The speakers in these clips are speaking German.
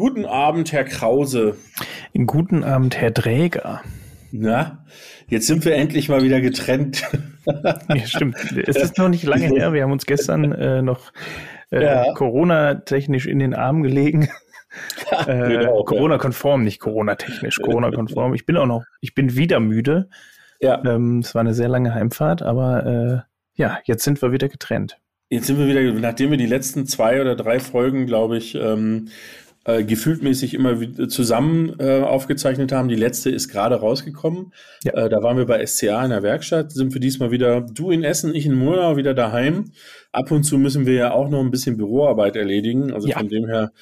Guten Abend, Herr Krause. Guten Abend, Herr Dräger. Na, jetzt sind wir endlich mal wieder getrennt. ja, stimmt. Es ist noch nicht lange her. Wir haben uns gestern äh, noch äh, ja. Corona-technisch in den Arm gelegen. äh, genau, Corona-konform, nicht Corona-technisch, Corona-konform. Ich bin auch noch, ich bin wieder müde. Ja. Ähm, es war eine sehr lange Heimfahrt, aber äh, ja, jetzt sind wir wieder getrennt. Jetzt sind wir wieder, nachdem wir die letzten zwei oder drei Folgen, glaube ich, ähm, äh, gefühltmäßig immer wieder zusammen äh, aufgezeichnet haben. Die letzte ist gerade rausgekommen. Ja. Äh, da waren wir bei SCA in der Werkstatt. Sind wir diesmal wieder, du in Essen, ich in Murnau, wieder daheim. Ab und zu müssen wir ja auch noch ein bisschen Büroarbeit erledigen. Also ja. von dem her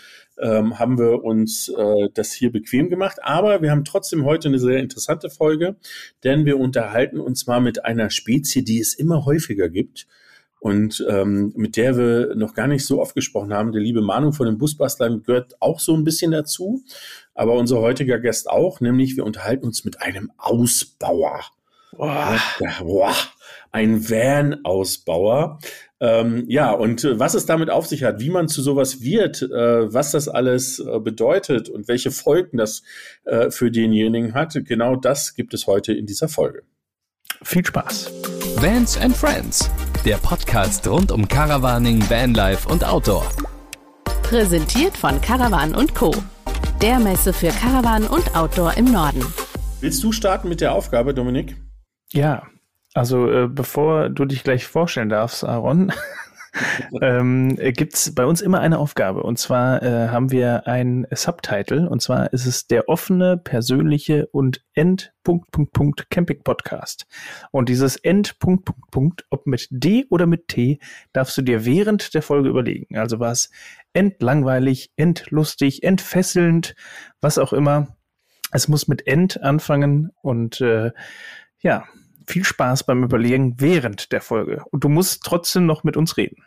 ähm, haben wir uns äh, das hier bequem gemacht. Aber wir haben trotzdem heute eine sehr interessante Folge, denn wir unterhalten uns mal mit einer Spezie, die es immer häufiger gibt und ähm, mit der wir noch gar nicht so oft gesprochen haben. Der liebe Manu von den Busbastlern gehört auch so ein bisschen dazu, aber unser heutiger Gast auch, nämlich wir unterhalten uns mit einem Ausbauer. Boah. Boah. Ein Van-Ausbauer. Ähm, ja, und äh, was es damit auf sich hat, wie man zu sowas wird, äh, was das alles äh, bedeutet und welche Folgen das äh, für denjenigen hat, genau das gibt es heute in dieser Folge. Viel Spaß. Vans and Friends, der Podcast rund um Caravaning, Vanlife und Outdoor. Präsentiert von Caravan und Co. Der Messe für Caravan und Outdoor im Norden. Willst du starten mit der Aufgabe, Dominik? Ja, also äh, bevor du dich gleich vorstellen darfst, Aaron, ähm, gibt es bei uns immer eine Aufgabe. Und zwar äh, haben wir ein Subtitle. Und zwar ist es der offene, persönliche und End Punkt, Punkt, Punkt Camping Podcast. Und dieses End Punkt, Punkt, Punkt, ob mit D oder mit T, darfst du dir während der Folge überlegen. Also war es entlangweilig, entlustig, entfesselnd, was auch immer. Es muss mit End anfangen und äh, ja, viel Spaß beim Überlegen während der Folge. Und du musst trotzdem noch mit uns reden.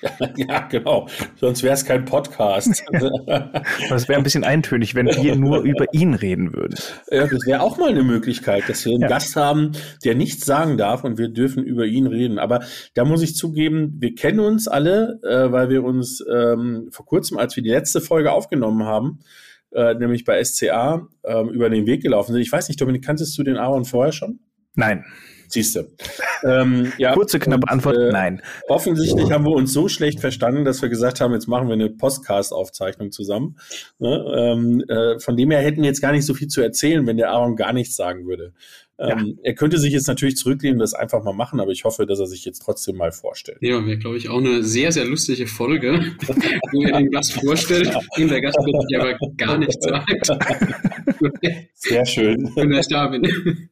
Ja, genau. Sonst wäre es kein Podcast. das wäre ein bisschen eintönig, wenn wir nur über ihn reden würden. Ja, das wäre auch mal eine Möglichkeit, dass wir einen ja. Gast haben, der nichts sagen darf und wir dürfen über ihn reden. Aber da muss ich zugeben, wir kennen uns alle, äh, weil wir uns ähm, vor kurzem, als wir die letzte Folge aufgenommen haben, äh, nämlich bei SCA, äh, über den Weg gelaufen sind. Ich weiß nicht, Dominik, kanntest du den Aaron vorher schon? Nein. Siehst du. Ähm, ja, Kurze, knappe und, Antwort, äh, nein. Offensichtlich haben wir uns so schlecht verstanden, dass wir gesagt haben, jetzt machen wir eine Podcast-Aufzeichnung zusammen. Ne? Ähm, äh, von dem her hätten wir jetzt gar nicht so viel zu erzählen, wenn der Aaron gar nichts sagen würde. Ähm, ja. Er könnte sich jetzt natürlich zurücklehnen und das einfach mal machen, aber ich hoffe, dass er sich jetzt trotzdem mal vorstellt. Ja, wäre, glaube ich, auch eine sehr, sehr lustige Folge, wo er den Gast vorstellt und der Gast wird sich aber gar nichts sagt. Sehr schön. Wenn ich da bin.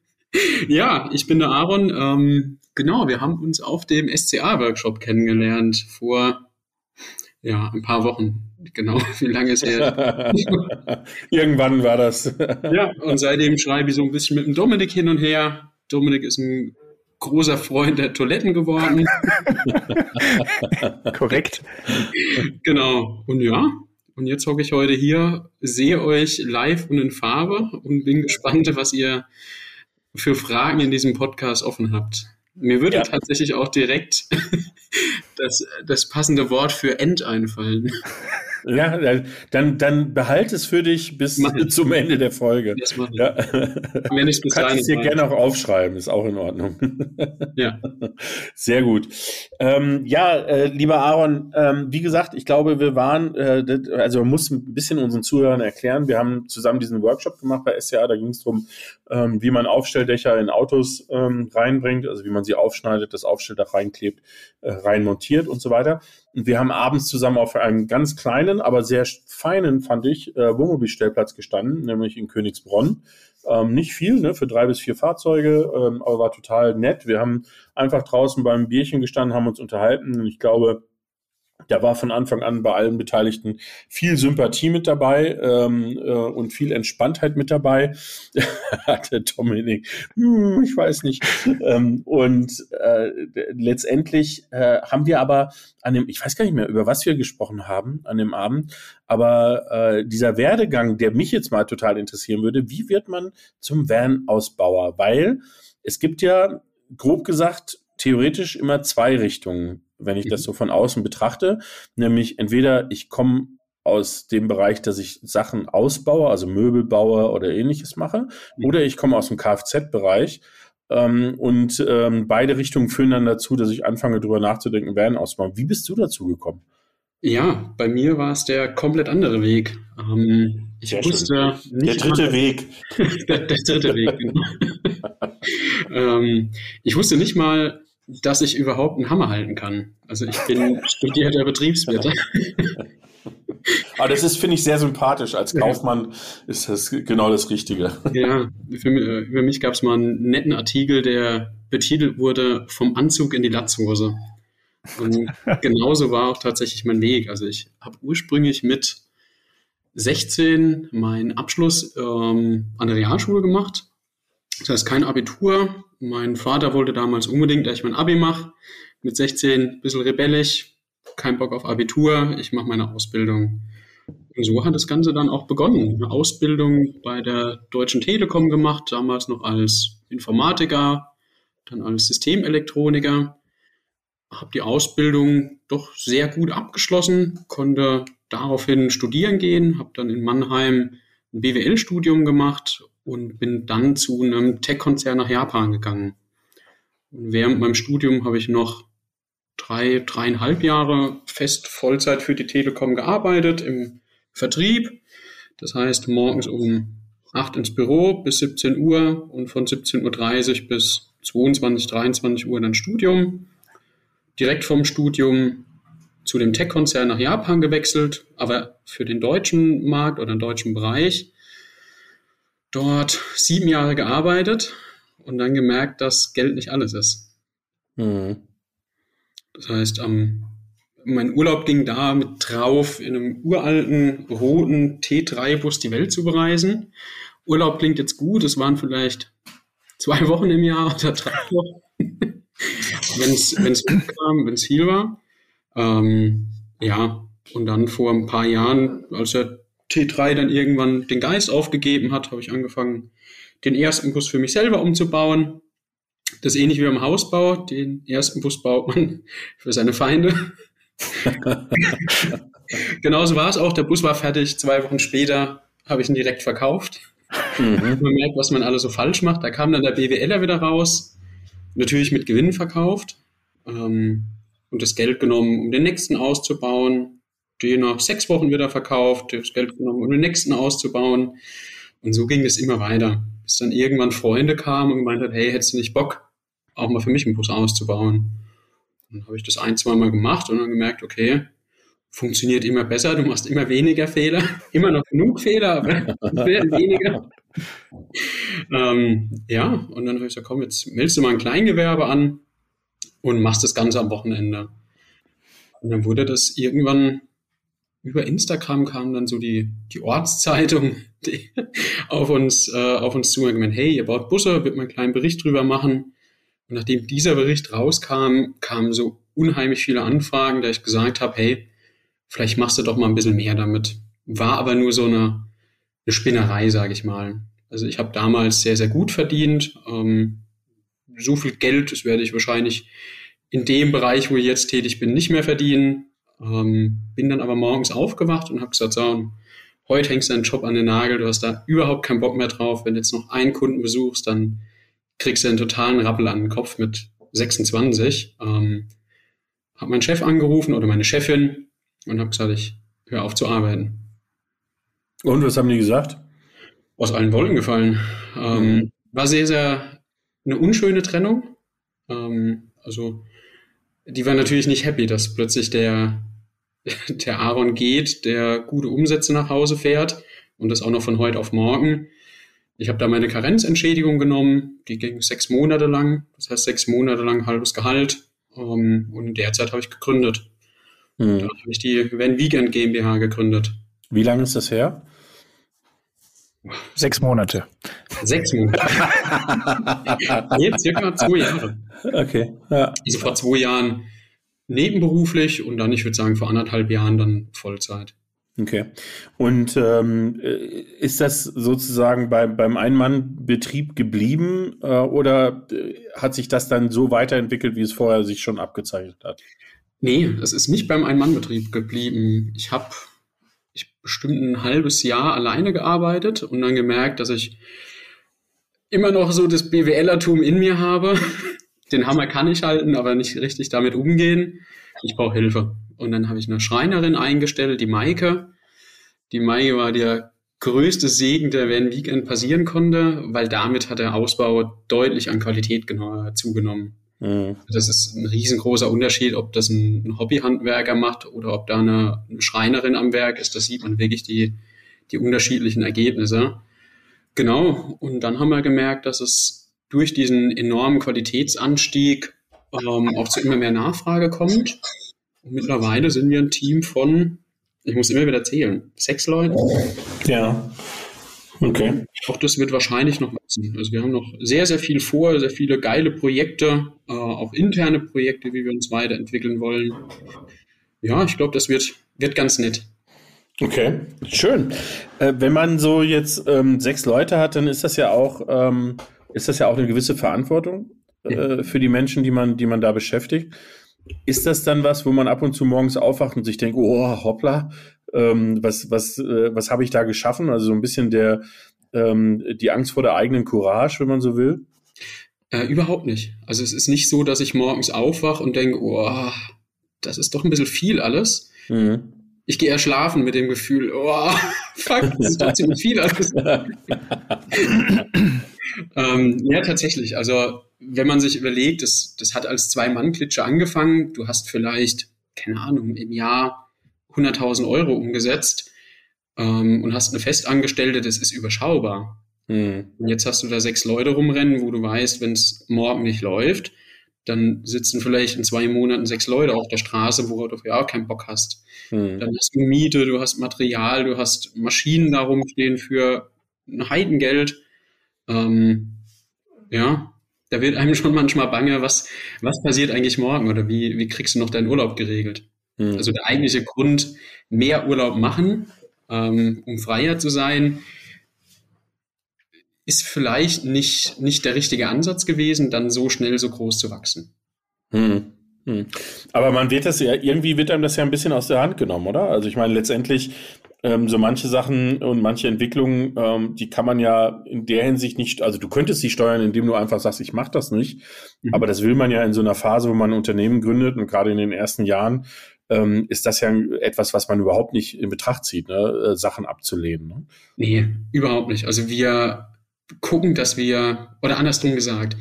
Ja, ich bin der Aaron. Ähm, genau, wir haben uns auf dem SCA-Workshop kennengelernt vor ja, ein paar Wochen. Genau, wie lange ist er? Irgendwann war das. ja, und seitdem schreibe ich so ein bisschen mit dem Dominik hin und her. Dominik ist ein großer Freund der Toiletten geworden. Korrekt. Genau. Und ja, und jetzt hocke ich heute hier, sehe euch live und in Farbe und bin gespannt, was ihr für Fragen in diesem Podcast offen habt. Mir würde ja. tatsächlich auch direkt das, das passende Wort für End einfallen. Ja, dann, dann behalt es für dich bis zum Ende der Folge. Das mache ich. Ja. Wenn ich bis du kannst es dir gerne auch aufschreiben, ist auch in Ordnung. Ja. Sehr gut. Ähm, ja, äh, lieber Aaron, ähm, wie gesagt, ich glaube, wir waren, äh, also man muss ein bisschen unseren Zuhörern erklären, wir haben zusammen diesen Workshop gemacht bei SCA, da ging es darum, ähm, wie man Aufstelldächer in Autos ähm, reinbringt, also wie man sie aufschneidet, das Aufstelldach reinklebt, äh, reinmontiert und so weiter. Und wir haben abends zusammen auf einem ganz kleinen, aber sehr feinen, fand ich, äh, Wohnmobilstellplatz gestanden, nämlich in Königsbronn. Ähm, nicht viel, ne, für drei bis vier Fahrzeuge, ähm, aber war total nett. Wir haben einfach draußen beim Bierchen gestanden, haben uns unterhalten und ich glaube, da war von Anfang an bei allen Beteiligten viel Sympathie mit dabei ähm, äh, und viel Entspanntheit mit dabei. Hatte Dominik, hm, ich weiß nicht. ähm, und äh, letztendlich äh, haben wir aber an dem, ich weiß gar nicht mehr, über was wir gesprochen haben an dem Abend, aber äh, dieser Werdegang, der mich jetzt mal total interessieren würde, wie wird man zum Van-Ausbauer? Weil es gibt ja, grob gesagt, theoretisch immer zwei Richtungen wenn ich das mhm. so von außen betrachte. Nämlich entweder ich komme aus dem Bereich, dass ich Sachen ausbaue, also Möbel baue oder ähnliches mache, mhm. oder ich komme aus dem Kfz-Bereich. Ähm, und ähm, beide Richtungen führen dann dazu, dass ich anfange, darüber nachzudenken, werden ausbauen. Wie bist du dazu gekommen? Ja, bei mir war es der komplett andere Weg. Ähm, ich Sehr wusste Der dritte Weg. der, der, dritte Weg, genau. ähm, ich wusste nicht mal, dass ich überhaupt einen Hammer halten kann. Also ich bin studierter Betriebswirt. Aber das ist, finde ich, sehr sympathisch. Als Kaufmann ist das genau das Richtige. Ja, für, mich, für mich gab es mal einen netten Artikel, der betitelt wurde Vom Anzug in die Latzhose. Und genauso war auch tatsächlich mein Weg. Also ich habe ursprünglich mit 16 meinen Abschluss ähm, an der Realschule gemacht. Das heißt kein Abitur. Mein Vater wollte damals unbedingt, dass ich mein Abi mache. Mit 16 ein bisschen rebellisch, kein Bock auf Abitur, ich mache meine Ausbildung. Und so hat das Ganze dann auch begonnen. Eine Ausbildung bei der Deutschen Telekom gemacht, damals noch als Informatiker, dann als Systemelektroniker. Habe die Ausbildung doch sehr gut abgeschlossen, konnte daraufhin studieren gehen, habe dann in Mannheim ein BWL-Studium gemacht und bin dann zu einem Tech-Konzern nach Japan gegangen. Und während meinem Studium habe ich noch drei, dreieinhalb Jahre fest Vollzeit für die Telekom gearbeitet im Vertrieb. Das heißt, morgens um 8 ins Büro bis 17 Uhr und von 17.30 Uhr bis 22, 23 Uhr dann Studium. Direkt vom Studium zu dem Tech-Konzern nach Japan gewechselt, aber für den deutschen Markt oder den deutschen Bereich. Dort sieben Jahre gearbeitet und dann gemerkt, dass Geld nicht alles ist. Mhm. Das heißt, ähm, mein Urlaub ging da mit drauf, in einem uralten, roten T3-Bus die Welt zu bereisen. Urlaub klingt jetzt gut, es waren vielleicht zwei Wochen im Jahr oder drei Wochen, wenn es hochkam, wenn es viel war. Ähm, ja, und dann vor ein paar Jahren, als der T3 dann irgendwann den Geist aufgegeben hat, habe ich angefangen, den ersten Bus für mich selber umzubauen. Das ist ähnlich wie beim Hausbau. Den ersten Bus baut man für seine Feinde. Genauso war es auch. Der Bus war fertig. Zwei Wochen später habe ich ihn direkt verkauft. Mhm. Man merkt, was man alles so falsch macht. Da kam dann der BWLer wieder raus. Natürlich mit Gewinn verkauft. Ähm, und das Geld genommen, um den nächsten auszubauen. Den nach sechs Wochen wieder verkauft. Das Geld genommen, um den nächsten auszubauen. Und so ging es immer weiter. Bis dann irgendwann Freunde kamen und gemeint hat, hey, hättest du nicht Bock, auch mal für mich einen Bus auszubauen. Dann habe ich das ein, zwei Mal gemacht und dann gemerkt, okay, funktioniert immer besser, du machst immer weniger Fehler, immer noch genug Fehler, aber weniger. ähm, ja, und dann habe ich gesagt, komm, jetzt meldest du mal ein Kleingewerbe an und machst das Ganze am Wochenende. Und dann wurde das irgendwann über Instagram kam dann so die, die Ortszeitung die auf uns, äh, auf uns zu und gemeint, hey, ihr baut Busse, wird mal einen kleinen Bericht drüber machen. Und nachdem dieser Bericht rauskam, kamen so unheimlich viele Anfragen, da ich gesagt habe, hey, vielleicht machst du doch mal ein bisschen mehr damit. War aber nur so eine, eine Spinnerei, sage ich mal. Also ich habe damals sehr, sehr gut verdient. Ähm, so viel Geld, das werde ich wahrscheinlich in dem Bereich, wo ich jetzt tätig bin, nicht mehr verdienen. Ähm, bin dann aber morgens aufgewacht und habe gesagt, so, heute hängst du deinen Job an den Nagel, du hast da überhaupt keinen Bock mehr drauf. Wenn du jetzt noch einen Kunden besuchst, dann kriegst du einen totalen Rappel an den Kopf mit 26. Ähm, habe meinen Chef angerufen oder meine Chefin und habe gesagt, ich höre auf zu arbeiten. Und was haben die gesagt? Aus allen Wolken gefallen. Ähm, mhm. War sehr, sehr eine unschöne Trennung. Ähm, also die war natürlich nicht happy, dass plötzlich der, der Aaron geht, der gute Umsätze nach Hause fährt und das auch noch von heute auf morgen. Ich habe da meine Karenzentschädigung genommen, die ging sechs Monate lang, das heißt sechs Monate lang halbes Gehalt. Um, ähm, und in der Zeit habe ich gegründet. Hm. Da habe ich die Van Vegan GmbH gegründet. Wie lange ist das her? Sechs Monate. Sechs Monate. Jetzt circa zwei Jahre. Okay. Ja. Also vor zwei Jahren nebenberuflich und dann, ich würde sagen, vor anderthalb Jahren dann Vollzeit. Okay. Und ähm, ist das sozusagen bei, beim Ein-Mann-Betrieb geblieben äh, oder äh, hat sich das dann so weiterentwickelt, wie es vorher sich schon abgezeichnet hat? Nee, es ist nicht beim Ein-Mann-Betrieb geblieben. Ich habe, ich bestimmt ein halbes Jahr alleine gearbeitet und dann gemerkt, dass ich immer noch so das BWLertum in mir habe. Den Hammer kann ich halten, aber nicht richtig damit umgehen. Ich brauche Hilfe. Und dann habe ich eine Schreinerin eingestellt, die Maike. Die Maike war der größte Segen, der während Weekend passieren konnte, weil damit hat der Ausbau deutlich an Qualität zugenommen. Mhm. Das ist ein riesengroßer Unterschied, ob das ein, Hobbyhandwerker macht oder ob da eine, eine, Schreinerin am Werk ist. Da sieht man wirklich die, die unterschiedlichen Ergebnisse. Genau. Und dann haben wir gemerkt, dass es durch diesen enormen Qualitätsanstieg ähm, auch zu immer mehr Nachfrage kommt. Und mittlerweile sind wir ein Team von, ich muss immer wieder zählen, sechs Leuten. Ja. Okay. Auch das wird wahrscheinlich noch wachsen. Also wir haben noch sehr, sehr viel vor, sehr viele geile Projekte, äh, auch interne Projekte, wie wir uns weiterentwickeln wollen. Ja, ich glaube, das wird, wird ganz nett. Okay, schön. Äh, wenn man so jetzt ähm, sechs Leute hat, dann ist das ja auch, ähm, ist das ja auch eine gewisse Verantwortung äh, für die Menschen, die man, die man da beschäftigt. Ist das dann was, wo man ab und zu morgens aufwacht und sich denkt, oh, hoppla, ähm, was, was, äh, was habe ich da geschaffen? Also so ein bisschen der, ähm, die Angst vor der eigenen Courage, wenn man so will? Äh, überhaupt nicht. Also es ist nicht so, dass ich morgens aufwache und denke, oh, das ist doch ein bisschen viel alles. Mhm. Ich gehe eher schlafen mit dem Gefühl, oh, fuck, das ist doch ziemlich viel alles. ähm, ja, tatsächlich. Also wenn man sich überlegt, das, das hat als Zwei-Mann-Klitsche angefangen. Du hast vielleicht, keine Ahnung, im Jahr 100.000 Euro umgesetzt ähm, und hast eine Festangestellte, das ist überschaubar. Mhm. Und jetzt hast du da sechs Leute rumrennen, wo du weißt, wenn es morgen nicht läuft, dann sitzen vielleicht in zwei Monaten sechs Leute auf der Straße, wo du ja auch keinen Bock hast. Mhm. Dann hast du Miete, du hast Material, du hast Maschinen da rumstehen für ein Heidengeld. Ähm, ja, da wird einem schon manchmal bange, was, was passiert eigentlich morgen oder wie, wie kriegst du noch deinen Urlaub geregelt? Mhm. Also der eigentliche Grund, mehr Urlaub machen, ähm, um freier zu sein, ist vielleicht nicht, nicht der richtige Ansatz gewesen, dann so schnell so groß zu wachsen. Mhm. Aber man wird das ja, irgendwie wird einem das ja ein bisschen aus der Hand genommen, oder? Also ich meine, letztendlich ähm, so manche Sachen und manche Entwicklungen, ähm, die kann man ja in der Hinsicht nicht, also du könntest sie steuern, indem du einfach sagst, ich mache das nicht. Mhm. Aber das will man ja in so einer Phase, wo man ein Unternehmen gründet und gerade in den ersten Jahren ähm, ist das ja etwas, was man überhaupt nicht in Betracht zieht, ne? Äh, Sachen abzulehnen. Ne? Nee, überhaupt nicht. Also wir gucken, dass wir, oder andersrum gesagt,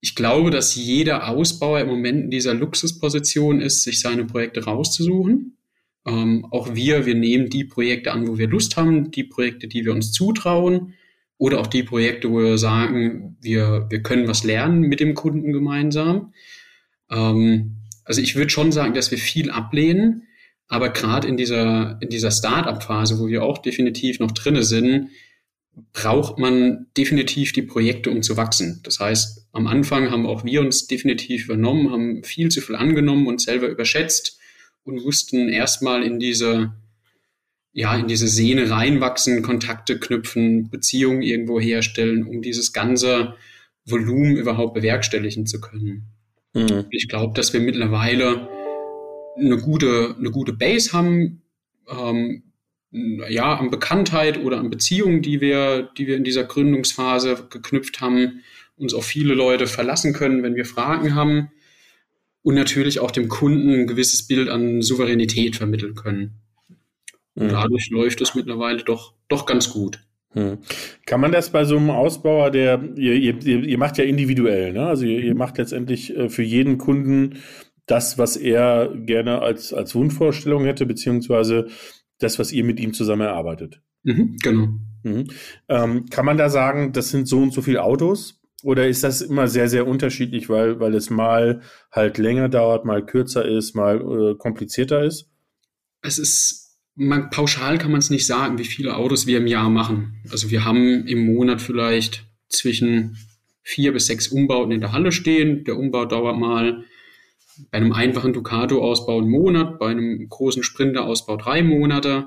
ich glaube, dass jeder Ausbauer im Moment in dieser Luxusposition ist, sich seine Projekte rauszusuchen. Ähm, auch wir, wir nehmen die Projekte an, wo wir Lust haben, die Projekte, die wir uns zutrauen oder auch die Projekte, wo wir sagen, wir, wir können was lernen mit dem Kunden gemeinsam. Ähm, also ich würde schon sagen, dass wir viel ablehnen, aber gerade in dieser, in dieser Start-up-Phase, wo wir auch definitiv noch drinne sind, braucht man definitiv die Projekte, um zu wachsen. Das heißt, am Anfang haben auch wir uns definitiv übernommen, haben viel zu viel angenommen und selber überschätzt und mussten erstmal in diese, ja, in diese Sehne reinwachsen, Kontakte knüpfen, Beziehungen irgendwo herstellen, um dieses ganze Volumen überhaupt bewerkstelligen zu können. Mhm. Ich glaube, dass wir mittlerweile eine gute, eine gute Base haben, ähm, ja, an Bekanntheit oder an Beziehungen, die wir, die wir in dieser Gründungsphase geknüpft haben, uns auf viele Leute verlassen können, wenn wir Fragen haben und natürlich auch dem Kunden ein gewisses Bild an Souveränität vermitteln können. Und mhm. dadurch läuft es mittlerweile doch, doch ganz gut. Hm. Kann man das bei so einem Ausbauer, der, ihr, ihr, ihr macht ja individuell, ne? Also ihr, ihr macht letztendlich äh, für jeden Kunden das, was er gerne als, als Wunschvorstellung hätte, beziehungsweise das, was ihr mit ihm zusammen erarbeitet. Mhm, genau. Mhm. Ähm, kann man da sagen, das sind so und so viele Autos? Oder ist das immer sehr, sehr unterschiedlich, weil, weil es mal halt länger dauert, mal kürzer ist, mal äh, komplizierter ist? Es ist man, pauschal kann man es nicht sagen, wie viele Autos wir im Jahr machen. Also wir haben im Monat vielleicht zwischen vier bis sechs Umbauten in der Halle stehen. Der Umbau dauert mal bei einem einfachen Ducato-Ausbau einen Monat, bei einem großen Sprinter-Ausbau drei Monate.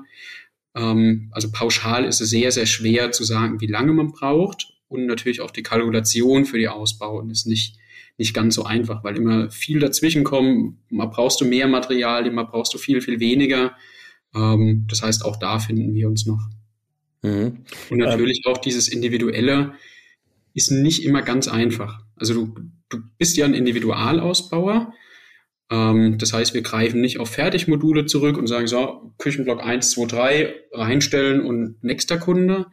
Ähm, also pauschal ist es sehr, sehr schwer zu sagen, wie lange man braucht. Und natürlich auch die Kalkulation für die Ausbauten ist nicht, nicht ganz so einfach, weil immer viel dazwischen kommt. Mal brauchst du mehr Material, immer brauchst du viel, viel weniger. Ähm, das heißt, auch da finden wir uns noch. Mhm. Und natürlich ähm. auch dieses Individuelle ist nicht immer ganz einfach. Also du, du bist ja ein Individualausbauer. Ähm, das heißt, wir greifen nicht auf Fertigmodule zurück und sagen so, Küchenblock 1, 2, 3 reinstellen und nächster Kunde,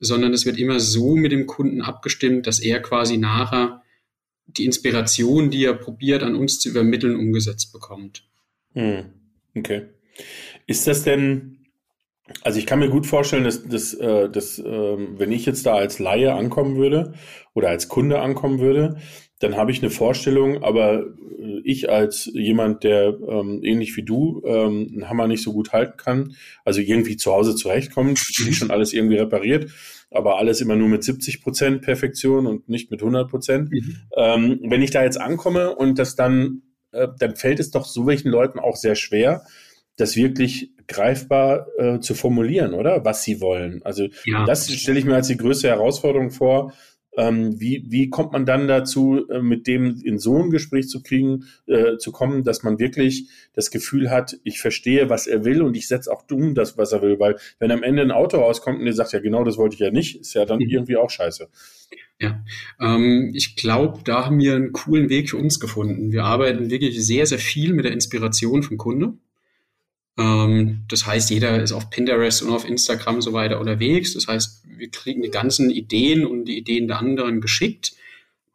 sondern es wird immer so mit dem Kunden abgestimmt, dass er quasi nachher die Inspiration, die er probiert, an uns zu übermitteln, umgesetzt bekommt. Hm. Okay. Ist das denn, also ich kann mir gut vorstellen, dass, dass, äh, dass äh, wenn ich jetzt da als Laie ankommen würde oder als Kunde ankommen würde, dann habe ich eine Vorstellung, aber äh, ich als jemand, der ähm, ähnlich wie du ähm, einen Hammer nicht so gut halten kann, also irgendwie zu Hause zurechtkommt, schon alles irgendwie repariert, aber alles immer nur mit 70 Prozent Perfektion und nicht mit 100 Prozent. Mhm. Ähm, wenn ich da jetzt ankomme und das dann, äh, dann fällt es doch so welchen Leuten auch sehr schwer, das wirklich greifbar äh, zu formulieren, oder? Was sie wollen. Also ja. das stelle ich mir als die größte Herausforderung vor, ähm, wie, wie kommt man dann dazu, äh, mit dem in so ein Gespräch zu kriegen, äh, zu kommen, dass man wirklich das Gefühl hat, ich verstehe, was er will und ich setze auch um das, was er will, weil wenn am Ende ein Auto rauskommt und der sagt, ja genau, das wollte ich ja nicht, ist ja dann mhm. irgendwie auch scheiße. Ja, ähm, ich glaube, da haben wir einen coolen Weg für uns gefunden. Wir arbeiten wirklich sehr, sehr viel mit der Inspiration vom Kunde. Ähm, das heißt, jeder ist auf Pinterest und auf Instagram so weiter unterwegs. Das heißt, wir kriegen die ganzen Ideen und die Ideen der anderen geschickt,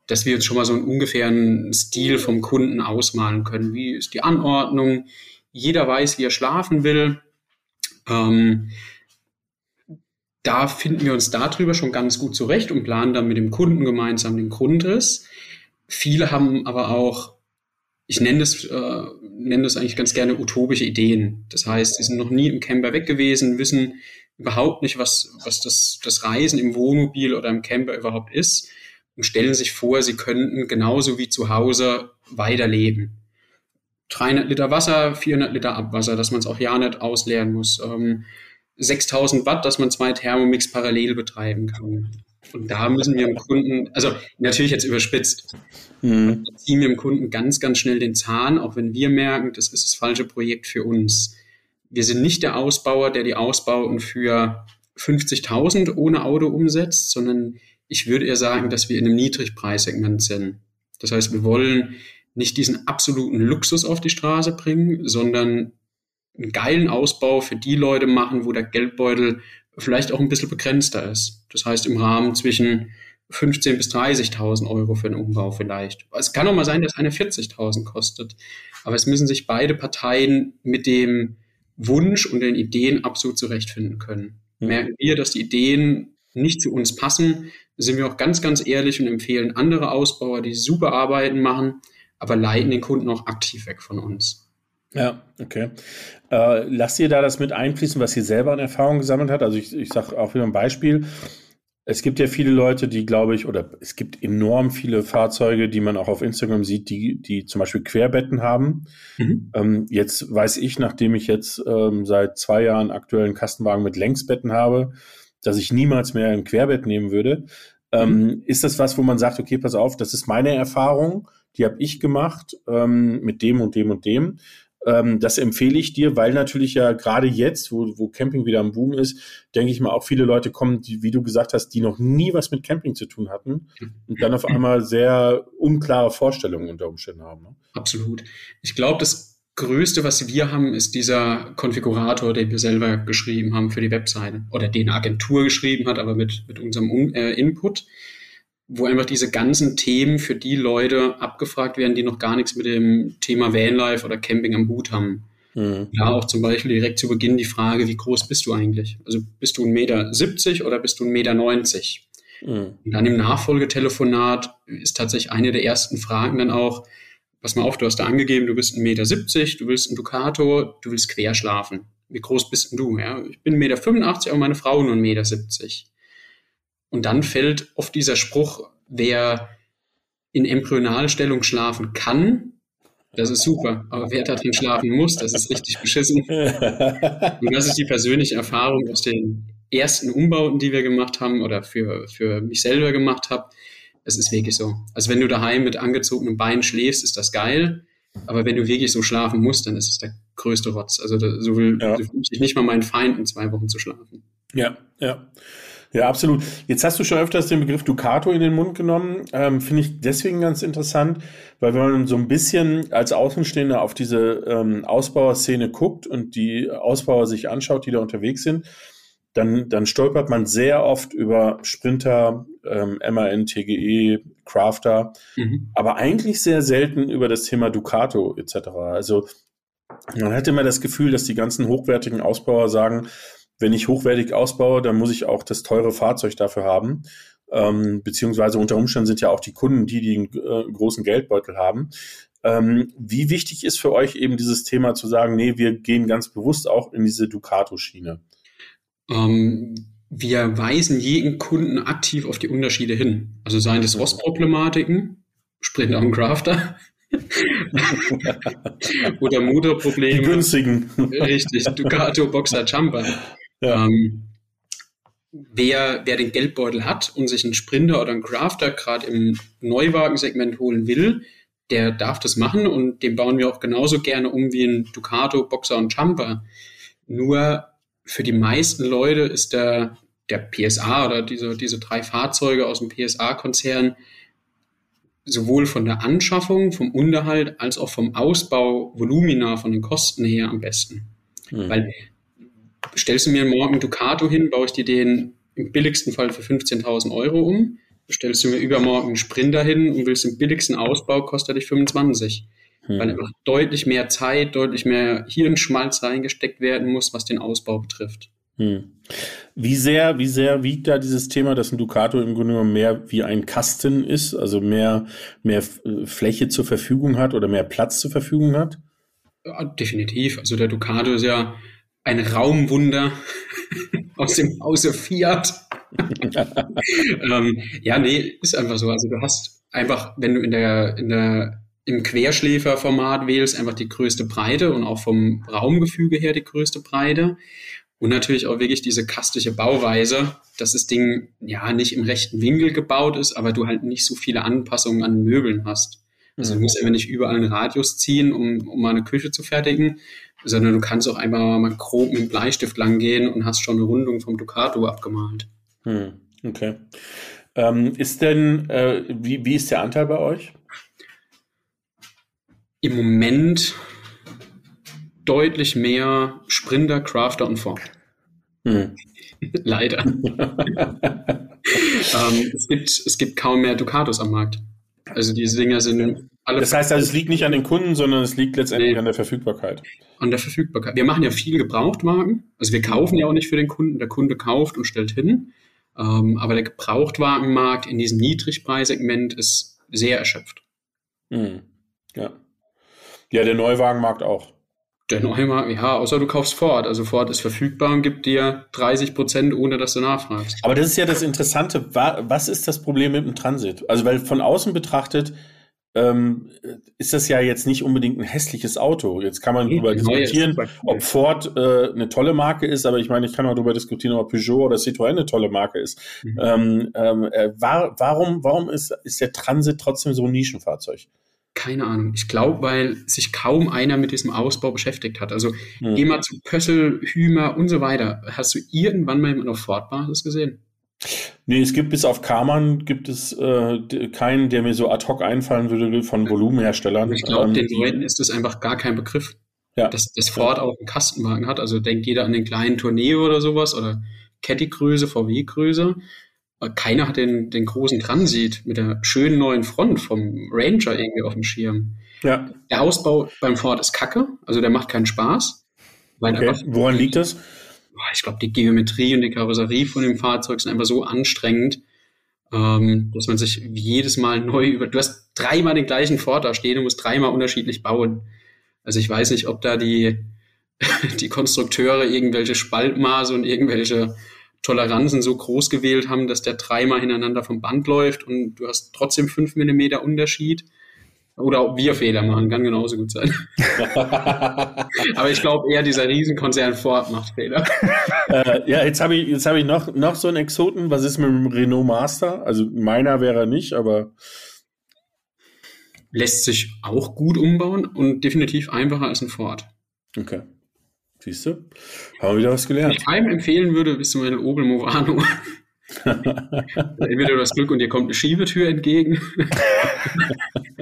dass wir uns schon mal so einen ungefähren Stil vom Kunden ausmalen können. Wie ist die Anordnung? Jeder weiß, wie er schlafen will. Ähm, da finden wir uns darüber schon ganz gut zurecht und planen dann mit dem Kunden gemeinsam den Grundriss. Viele haben aber auch ich nenne das, äh, nenne das eigentlich ganz gerne utopische Ideen. Das heißt, sie sind noch nie im Camper weg gewesen, wissen überhaupt nicht, was, was das, das Reisen im Wohnmobil oder im Camper überhaupt ist und stellen sich vor, sie könnten genauso wie zu Hause weiterleben. 300 Liter Wasser, 400 Liter Abwasser, dass man es auch ja nicht ausleeren muss. Ähm, 6000 Watt, dass man zwei Thermomix parallel betreiben kann. Und da müssen wir dem Kunden, also natürlich jetzt überspitzt, mhm. ziehen wir dem Kunden ganz, ganz schnell den Zahn, auch wenn wir merken, das ist das falsche Projekt für uns. Wir sind nicht der Ausbauer, der die Ausbauten für 50.000 ohne Auto umsetzt, sondern ich würde eher sagen, dass wir in einem Niedrigpreissegment sind. Das heißt, wir wollen nicht diesen absoluten Luxus auf die Straße bringen, sondern einen geilen Ausbau für die Leute machen, wo der Geldbeutel vielleicht auch ein bisschen begrenzter ist. Das heißt im Rahmen zwischen 15.000 bis 30.000 Euro für einen Umbau vielleicht. Es kann auch mal sein, dass eine 40.000 kostet. Aber es müssen sich beide Parteien mit dem Wunsch und den Ideen absolut zurechtfinden können. Mhm. Merken wir, dass die Ideen nicht zu uns passen, sind wir auch ganz, ganz ehrlich und empfehlen andere Ausbauer, die super Arbeiten machen, aber leiten den Kunden auch aktiv weg von uns. Ja, okay. Äh, lasst ihr da das mit einfließen, was ihr selber an Erfahrung gesammelt habt? Also ich, ich sage auch wieder ein Beispiel. Es gibt ja viele Leute, die, glaube ich, oder es gibt enorm viele Fahrzeuge, die man auch auf Instagram sieht, die, die zum Beispiel Querbetten haben. Mhm. Ähm, jetzt weiß ich, nachdem ich jetzt ähm, seit zwei Jahren aktuellen Kastenwagen mit Längsbetten habe, dass ich niemals mehr ein Querbett nehmen würde. Ähm, mhm. Ist das was, wo man sagt, okay, pass auf, das ist meine Erfahrung, die habe ich gemacht ähm, mit dem und dem und dem. Ähm, das empfehle ich dir, weil natürlich ja gerade jetzt, wo, wo Camping wieder am Boom ist, denke ich mal, auch viele Leute kommen, die, wie du gesagt hast, die noch nie was mit Camping zu tun hatten und dann auf einmal sehr unklare Vorstellungen unter Umständen haben. Ne? Absolut. Ich glaube, das Größte, was wir haben, ist dieser Konfigurator, den wir selber geschrieben haben für die Webseite oder den Agentur geschrieben hat, aber mit, mit unserem äh, Input wo einfach diese ganzen Themen für die Leute abgefragt werden, die noch gar nichts mit dem Thema Vanlife oder Camping am Hut haben. Mhm. Ja, auch zum Beispiel direkt zu Beginn die Frage, wie groß bist du eigentlich? Also bist du 1,70 Meter oder bist du 1,90 Meter? Mhm. Und dann im Nachfolgetelefonat ist tatsächlich eine der ersten Fragen dann auch, pass mal auf, du hast da angegeben, du bist 1,70 Meter, du willst ein Ducato, du willst quer schlafen. Wie groß bist denn du? Ja, ich bin 1,85 Meter, aber meine Frau nur 1,70 Meter. Und dann fällt oft dieser Spruch, wer in Embryonalstellung schlafen kann, das ist super. Aber wer da drin schlafen muss, das ist richtig beschissen. Und das ist die persönliche Erfahrung aus den ersten Umbauten, die wir gemacht haben oder für, für mich selber gemacht habe. Es ist wirklich so. Also wenn du daheim mit angezogenem Bein schläfst, ist das geil. Aber wenn du wirklich so schlafen musst, dann ist es der größte Rotz. Also da, so will, ja. so ich nicht mal meinen Feind in zwei Wochen zu schlafen. Ja, ja. Ja, absolut. Jetzt hast du schon öfters den Begriff Ducato in den Mund genommen. Ähm, Finde ich deswegen ganz interessant, weil wenn man so ein bisschen als Außenstehender auf diese ähm, Ausbauerszene guckt und die Ausbauer sich anschaut, die da unterwegs sind, dann, dann stolpert man sehr oft über Sprinter, ähm, MAN, TGE, Crafter, mhm. aber eigentlich sehr selten über das Thema Ducato etc. Also man hat immer das Gefühl, dass die ganzen hochwertigen Ausbauer sagen, wenn ich hochwertig ausbaue, dann muss ich auch das teure Fahrzeug dafür haben. Ähm, beziehungsweise unter Umständen sind ja auch die Kunden die, die einen äh, großen Geldbeutel haben. Ähm, wie wichtig ist für euch eben dieses Thema zu sagen, nee, wir gehen ganz bewusst auch in diese Ducato-Schiene? Ähm, wir weisen jeden Kunden aktiv auf die Unterschiede hin. Also seien das Rostproblematiken, Sprinter und Crafter, oder Motorprobleme. Die günstigen. Richtig, Ducato, Boxer, Jumper. Ja. Ähm, wer, wer den Geldbeutel hat und sich einen Sprinter oder einen Crafter gerade im Neuwagensegment holen will, der darf das machen und den bauen wir auch genauso gerne um wie ein Ducato, Boxer und Jumper. Nur für die meisten Leute ist der, der PSA oder diese, diese drei Fahrzeuge aus dem PSA-Konzern sowohl von der Anschaffung, vom Unterhalt als auch vom Ausbau Volumina von den Kosten her am besten. Mhm. Weil stellst du mir morgen Ducato hin, baue ich dir den im billigsten Fall für 15.000 Euro um. Stellst du mir übermorgen einen Sprinter hin und willst den billigsten Ausbau, kostet dich 25. Mhm. Weil einfach deutlich mehr Zeit, deutlich mehr Hirnschmalz reingesteckt werden muss, was den Ausbau betrifft. Hm. Wie sehr, wie sehr wiegt da dieses Thema, dass ein Ducato im Grunde genommen mehr wie ein Kasten ist, also mehr, mehr Fläche zur Verfügung hat oder mehr Platz zur Verfügung hat? Ja, definitiv. Also der Ducato ist ja ein Raumwunder aus dem Hause Fiat. ähm, ja, nee, ist einfach so. Also du hast einfach, wenn du in der, in der, im Querschläferformat wählst, einfach die größte Breite und auch vom Raumgefüge her die größte Breite. Und natürlich auch wirklich diese kastische Bauweise, dass das Ding ja nicht im rechten Winkel gebaut ist, aber du halt nicht so viele Anpassungen an Möbeln hast. Also du mhm. musst einfach nicht überall einen Radius ziehen, um, um mal eine Küche zu fertigen, sondern du kannst auch einfach mal grob mit dem Bleistift langgehen und hast schon eine Rundung vom Ducato abgemalt. Hm, okay. Ähm, ist denn, äh, wie, wie ist der Anteil bei euch? Im Moment deutlich mehr Sprinter, Crafter und Ford. Hm. Leider. ähm, es, gibt, es gibt kaum mehr Ducatos am Markt. Also diese Dinger sind alle. Das heißt also, es liegt nicht an den Kunden, sondern es liegt letztendlich nee, an der Verfügbarkeit. An der Verfügbarkeit. Wir machen ja viel Gebrauchtwagen. Also wir kaufen ja auch nicht für den Kunden. Der Kunde kauft und stellt hin. Ähm, aber der Gebrauchtwagenmarkt in diesem Niedrigpreissegment ist sehr erschöpft. Hm. Ja. Ja, der Neuwagenmarkt auch. Der Neumarkt, ja, außer du kaufst Ford. Also Ford ist verfügbar und gibt dir 30 Prozent, ohne dass du nachfragst. Aber das ist ja das Interessante. Was ist das Problem mit dem Transit? Also, weil von außen betrachtet ähm, ist das ja jetzt nicht unbedingt ein hässliches Auto. Jetzt kann man darüber diskutieren, ob Ford äh, eine tolle Marke ist, aber ich meine, ich kann auch darüber diskutieren, ob Peugeot oder Citroën eine tolle Marke ist. Mhm. Ähm, ähm, äh, war, warum warum ist, ist der Transit trotzdem so ein Nischenfahrzeug? Keine Ahnung. Ich glaube, weil sich kaum einer mit diesem Ausbau beschäftigt hat. Also mhm. geh mal zu Pössl, Hümer und so weiter. Hast du irgendwann mal jemanden auf Ford-Basis gesehen? Nee, es gibt bis auf Kamann gibt es äh, keinen, der mir so ad hoc einfallen würde von Volumenherstellern. Ich glaube, ähm, den Leuten ist das einfach gar kein Begriff. Ja. Dass, dass Ford auch einen Kastenwagen hat. Also denkt jeder an den kleinen Tourneo oder sowas oder Caddy-Größe, VW-Größe keiner hat den, den großen Transit mit der schönen neuen Front vom Ranger irgendwie auf dem Schirm. Ja. Der Ausbau beim Ford ist kacke, also der macht keinen Spaß. Okay. Woran liegt das? Ich glaube, die Geometrie und die Karosserie von dem Fahrzeug sind einfach so anstrengend, ähm, dass man sich jedes Mal neu über. Du hast dreimal den gleichen Ford da stehen und musst dreimal unterschiedlich bauen. Also ich weiß nicht, ob da die, die Konstrukteure irgendwelche Spaltmaße und irgendwelche Toleranzen so groß gewählt haben, dass der dreimal hintereinander vom Band läuft und du hast trotzdem fünf Millimeter Unterschied. Oder auch wir Fehler machen, kann genauso gut sein. Aber ich glaube eher, dieser Riesenkonzern Ford macht Fehler. Äh, ja, jetzt habe ich, jetzt hab ich noch, noch so einen Exoten. Was ist mit dem Renault Master? Also meiner wäre nicht, aber. Lässt sich auch gut umbauen und definitiv einfacher als ein Ford. Okay. Siehst du? Haben wir wieder was gelernt. Wenn ich einem empfehlen würde, bist du mein Opel Movano. Entweder du hast Glück und dir kommt eine Schiebetür entgegen.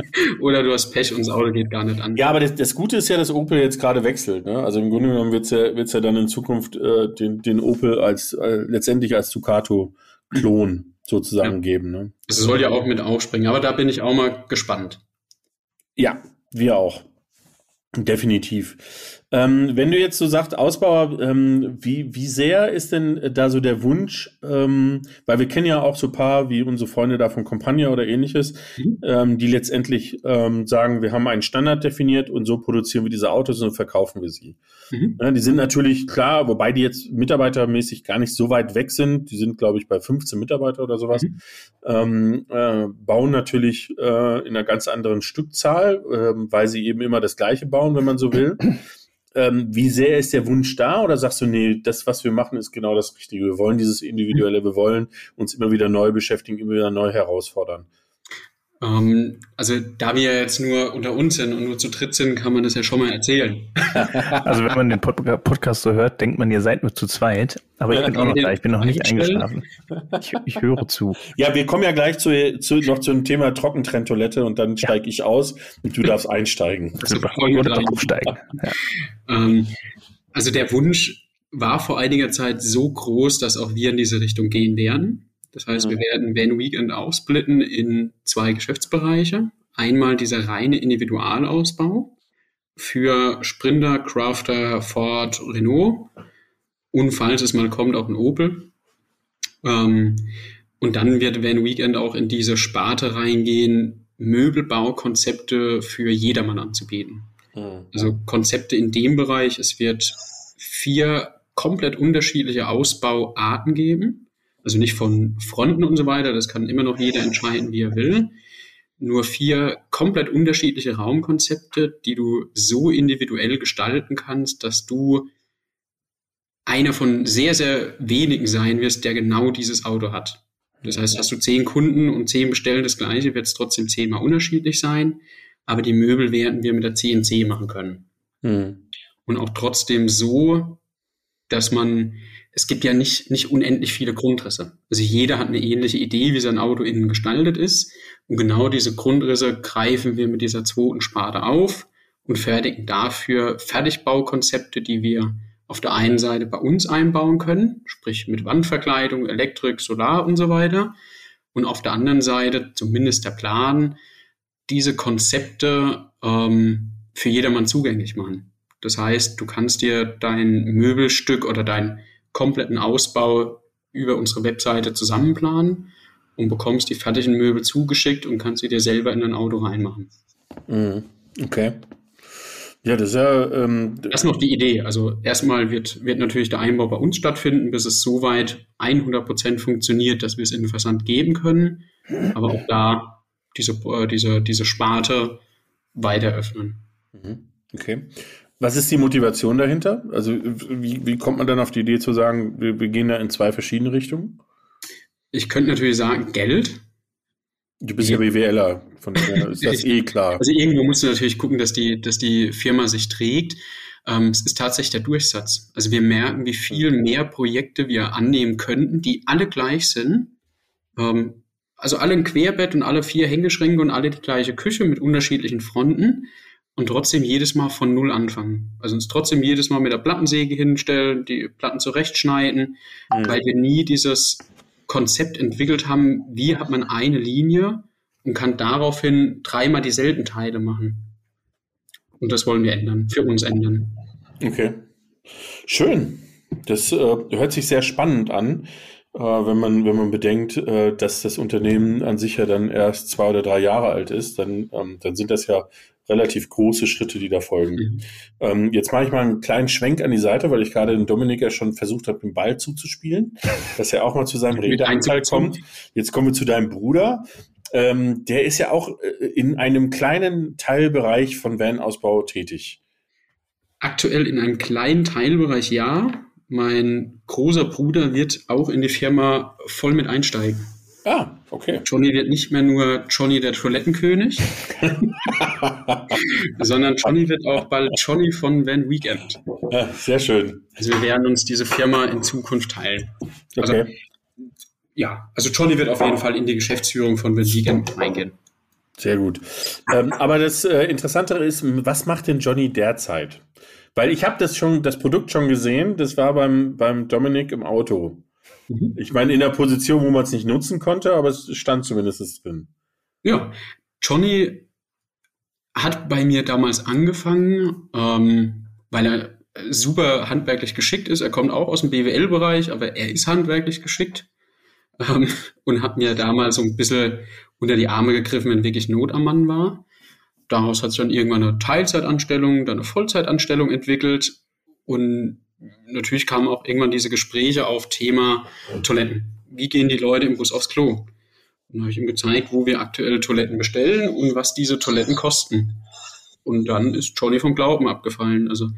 Oder du hast Pech und das Auto geht gar nicht an. Ja, aber das, das Gute ist ja, dass Opel jetzt gerade wechselt. Ne? Also im Grunde genommen wird es ja, wird's ja dann in Zukunft äh, den, den Opel als äh, letztendlich als Ducato-Klon sozusagen ja. geben. Ne? Das soll ja auch mit aufspringen, aber da bin ich auch mal gespannt. Ja, wir auch. Definitiv. Ähm, wenn du jetzt so sagst, Ausbauer, ähm, wie, wie sehr ist denn da so der Wunsch, ähm, weil wir kennen ja auch so paar wie unsere Freunde da von Compagnia oder ähnliches, mhm. Ähm, die letztendlich ähm, sagen, wir haben einen Standard definiert und so produzieren wir diese Autos und verkaufen wir sie. Mhm. Ja, die sind natürlich klar, wobei die jetzt mitarbeitermäßig gar nicht so weit weg sind. Die sind, glaube ich, bei 15 Mitarbeiter oder sowas. Mhm. Ähm, äh, bauen natürlich äh, in einer ganz anderen Stückzahl, äh, weil sie eben immer das Gleiche bauen, wenn man so will. Ähm, wie sehr ist der Wunsch da oder sagst du, nee, das, was wir machen, ist genau das Richtige. Wir wollen dieses Individuelle, wir wollen uns immer wieder neu beschäftigen, immer wieder neu herausfordern. Ähm, also da wir jetzt nur unter uns sind und nur zu dritt sind, kann man das ja schon mal erzählen. Also wenn man den Pod Podcast so hört, denkt man, ihr seid nur zu zweit. Aber ich bin auch noch da, ich bin noch nicht eingeschlafen. Ich, ich, höre zu. Ja, wir kommen ja gleich zu, zu noch zum Thema Trockentrenntoilette und dann ja. steige ich aus und du darfst einsteigen. Super. Oder aufsteigen. Ja. Ähm, also der Wunsch war vor einiger Zeit so groß, dass auch wir in diese Richtung gehen werden. Das heißt, mhm. wir werden Van Weekend aufsplitten in zwei Geschäftsbereiche. Einmal dieser reine Individualausbau für Sprinter, Crafter, Ford, Renault und falls es mal kommt, auch ein Opel. Ähm, und dann wird Van Weekend auch in diese Sparte reingehen, Möbelbaukonzepte für jedermann anzubieten. Mhm. Also Konzepte in dem Bereich. Es wird vier komplett unterschiedliche Ausbauarten geben. Also nicht von Fronten und so weiter, das kann immer noch jeder entscheiden, wie er will. Nur vier komplett unterschiedliche Raumkonzepte, die du so individuell gestalten kannst, dass du einer von sehr, sehr wenigen sein wirst, der genau dieses Auto hat. Das heißt, hast du zehn Kunden und zehn bestellen das gleiche, wird es trotzdem zehnmal unterschiedlich sein. Aber die Möbel werden wir mit der CNC machen können. Hm. Und auch trotzdem so, dass man es gibt ja nicht, nicht unendlich viele Grundrisse. Also jeder hat eine ähnliche Idee, wie sein Auto innen gestaltet ist. Und genau diese Grundrisse greifen wir mit dieser zweiten Sparte auf und fertigen dafür Fertigbaukonzepte, die wir auf der einen Seite bei uns einbauen können, sprich mit Wandverkleidung, Elektrik, Solar und so weiter. Und auf der anderen Seite, zumindest der Plan, diese Konzepte ähm, für jedermann zugänglich machen. Das heißt, du kannst dir dein Möbelstück oder dein kompletten Ausbau über unsere Webseite zusammenplanen und bekommst die fertigen Möbel zugeschickt und kannst sie dir selber in dein Auto reinmachen. Mhm. Okay. Ja, das ist ja. Ähm, das ist noch die Idee. Also erstmal wird, wird natürlich der Einbau bei uns stattfinden, bis es soweit 100% funktioniert, dass wir es in den Versand geben können. Aber auch da diese, äh, diese, diese Sparte weiter öffnen. Mhm. Okay. Was ist die Motivation dahinter? Also wie, wie kommt man dann auf die Idee zu sagen, wir, wir gehen da in zwei verschiedene Richtungen? Ich könnte natürlich sagen, Geld. Du bist ja, ja BWLer, von daher ist das eh klar. Also irgendwo musst du natürlich gucken, dass die, dass die Firma sich trägt. Ähm, es ist tatsächlich der Durchsatz. Also wir merken, wie viel mehr Projekte wir annehmen könnten, die alle gleich sind. Ähm, also alle ein Querbett und alle vier Hängeschränke und alle die gleiche Küche mit unterschiedlichen Fronten und trotzdem jedes Mal von Null anfangen. Also uns trotzdem jedes Mal mit der Plattensäge hinstellen, die Platten zurechtschneiden, mhm. weil wir nie dieses Konzept entwickelt haben, wie hat man eine Linie und kann daraufhin dreimal dieselben Teile machen. Und das wollen wir ändern, für uns ändern. Okay. Schön. Das äh, hört sich sehr spannend an, äh, wenn, man, wenn man bedenkt, äh, dass das Unternehmen an sich ja dann erst zwei oder drei Jahre alt ist. Dann, ähm, dann sind das ja relativ große Schritte, die da folgen. Mhm. Ähm, jetzt mache ich mal einen kleinen Schwenk an die Seite, weil ich gerade den Dominik ja schon versucht habe, den Ball zuzuspielen, dass er auch mal zu seinem Redeanteil kommt. Jetzt kommen wir zu deinem Bruder. Ähm, der ist ja auch äh, in einem kleinen Teilbereich von Van-Ausbau tätig. Aktuell in einem kleinen Teilbereich ja. Mein großer Bruder wird auch in die Firma voll mit einsteigen. Ah, okay. Johnny wird nicht mehr nur Johnny der Toilettenkönig, sondern Johnny wird auch bald Johnny von Van Weekend. Ja, sehr schön. Also wir werden uns diese Firma in Zukunft teilen. Also, okay. ja, also Johnny wird auf jeden Fall in die Geschäftsführung von Van Weekend eingehen. Sehr gut. Ähm, aber das äh, Interessantere ist, was macht denn Johnny derzeit? Weil ich habe das schon, das Produkt schon gesehen, das war beim, beim Dominik im Auto. Mhm. Ich meine, in der Position, wo man es nicht nutzen konnte, aber es stand zumindest drin. Ja, Johnny hat bei mir damals angefangen, ähm, weil er super handwerklich geschickt ist. Er kommt auch aus dem BWL-Bereich, aber er ist handwerklich geschickt ähm, und hat mir damals so ein bisschen unter die Arme gegriffen, wenn wirklich Not am Mann war. Daraus hat sich dann irgendwann eine Teilzeitanstellung, dann eine Vollzeitanstellung entwickelt und natürlich kamen auch irgendwann diese Gespräche auf Thema Toiletten. Wie gehen die Leute im Bus aufs Klo? Und dann habe ich ihm gezeigt, wo wir aktuell Toiletten bestellen und was diese Toiletten kosten. Und dann ist Johnny vom Glauben abgefallen. Also ein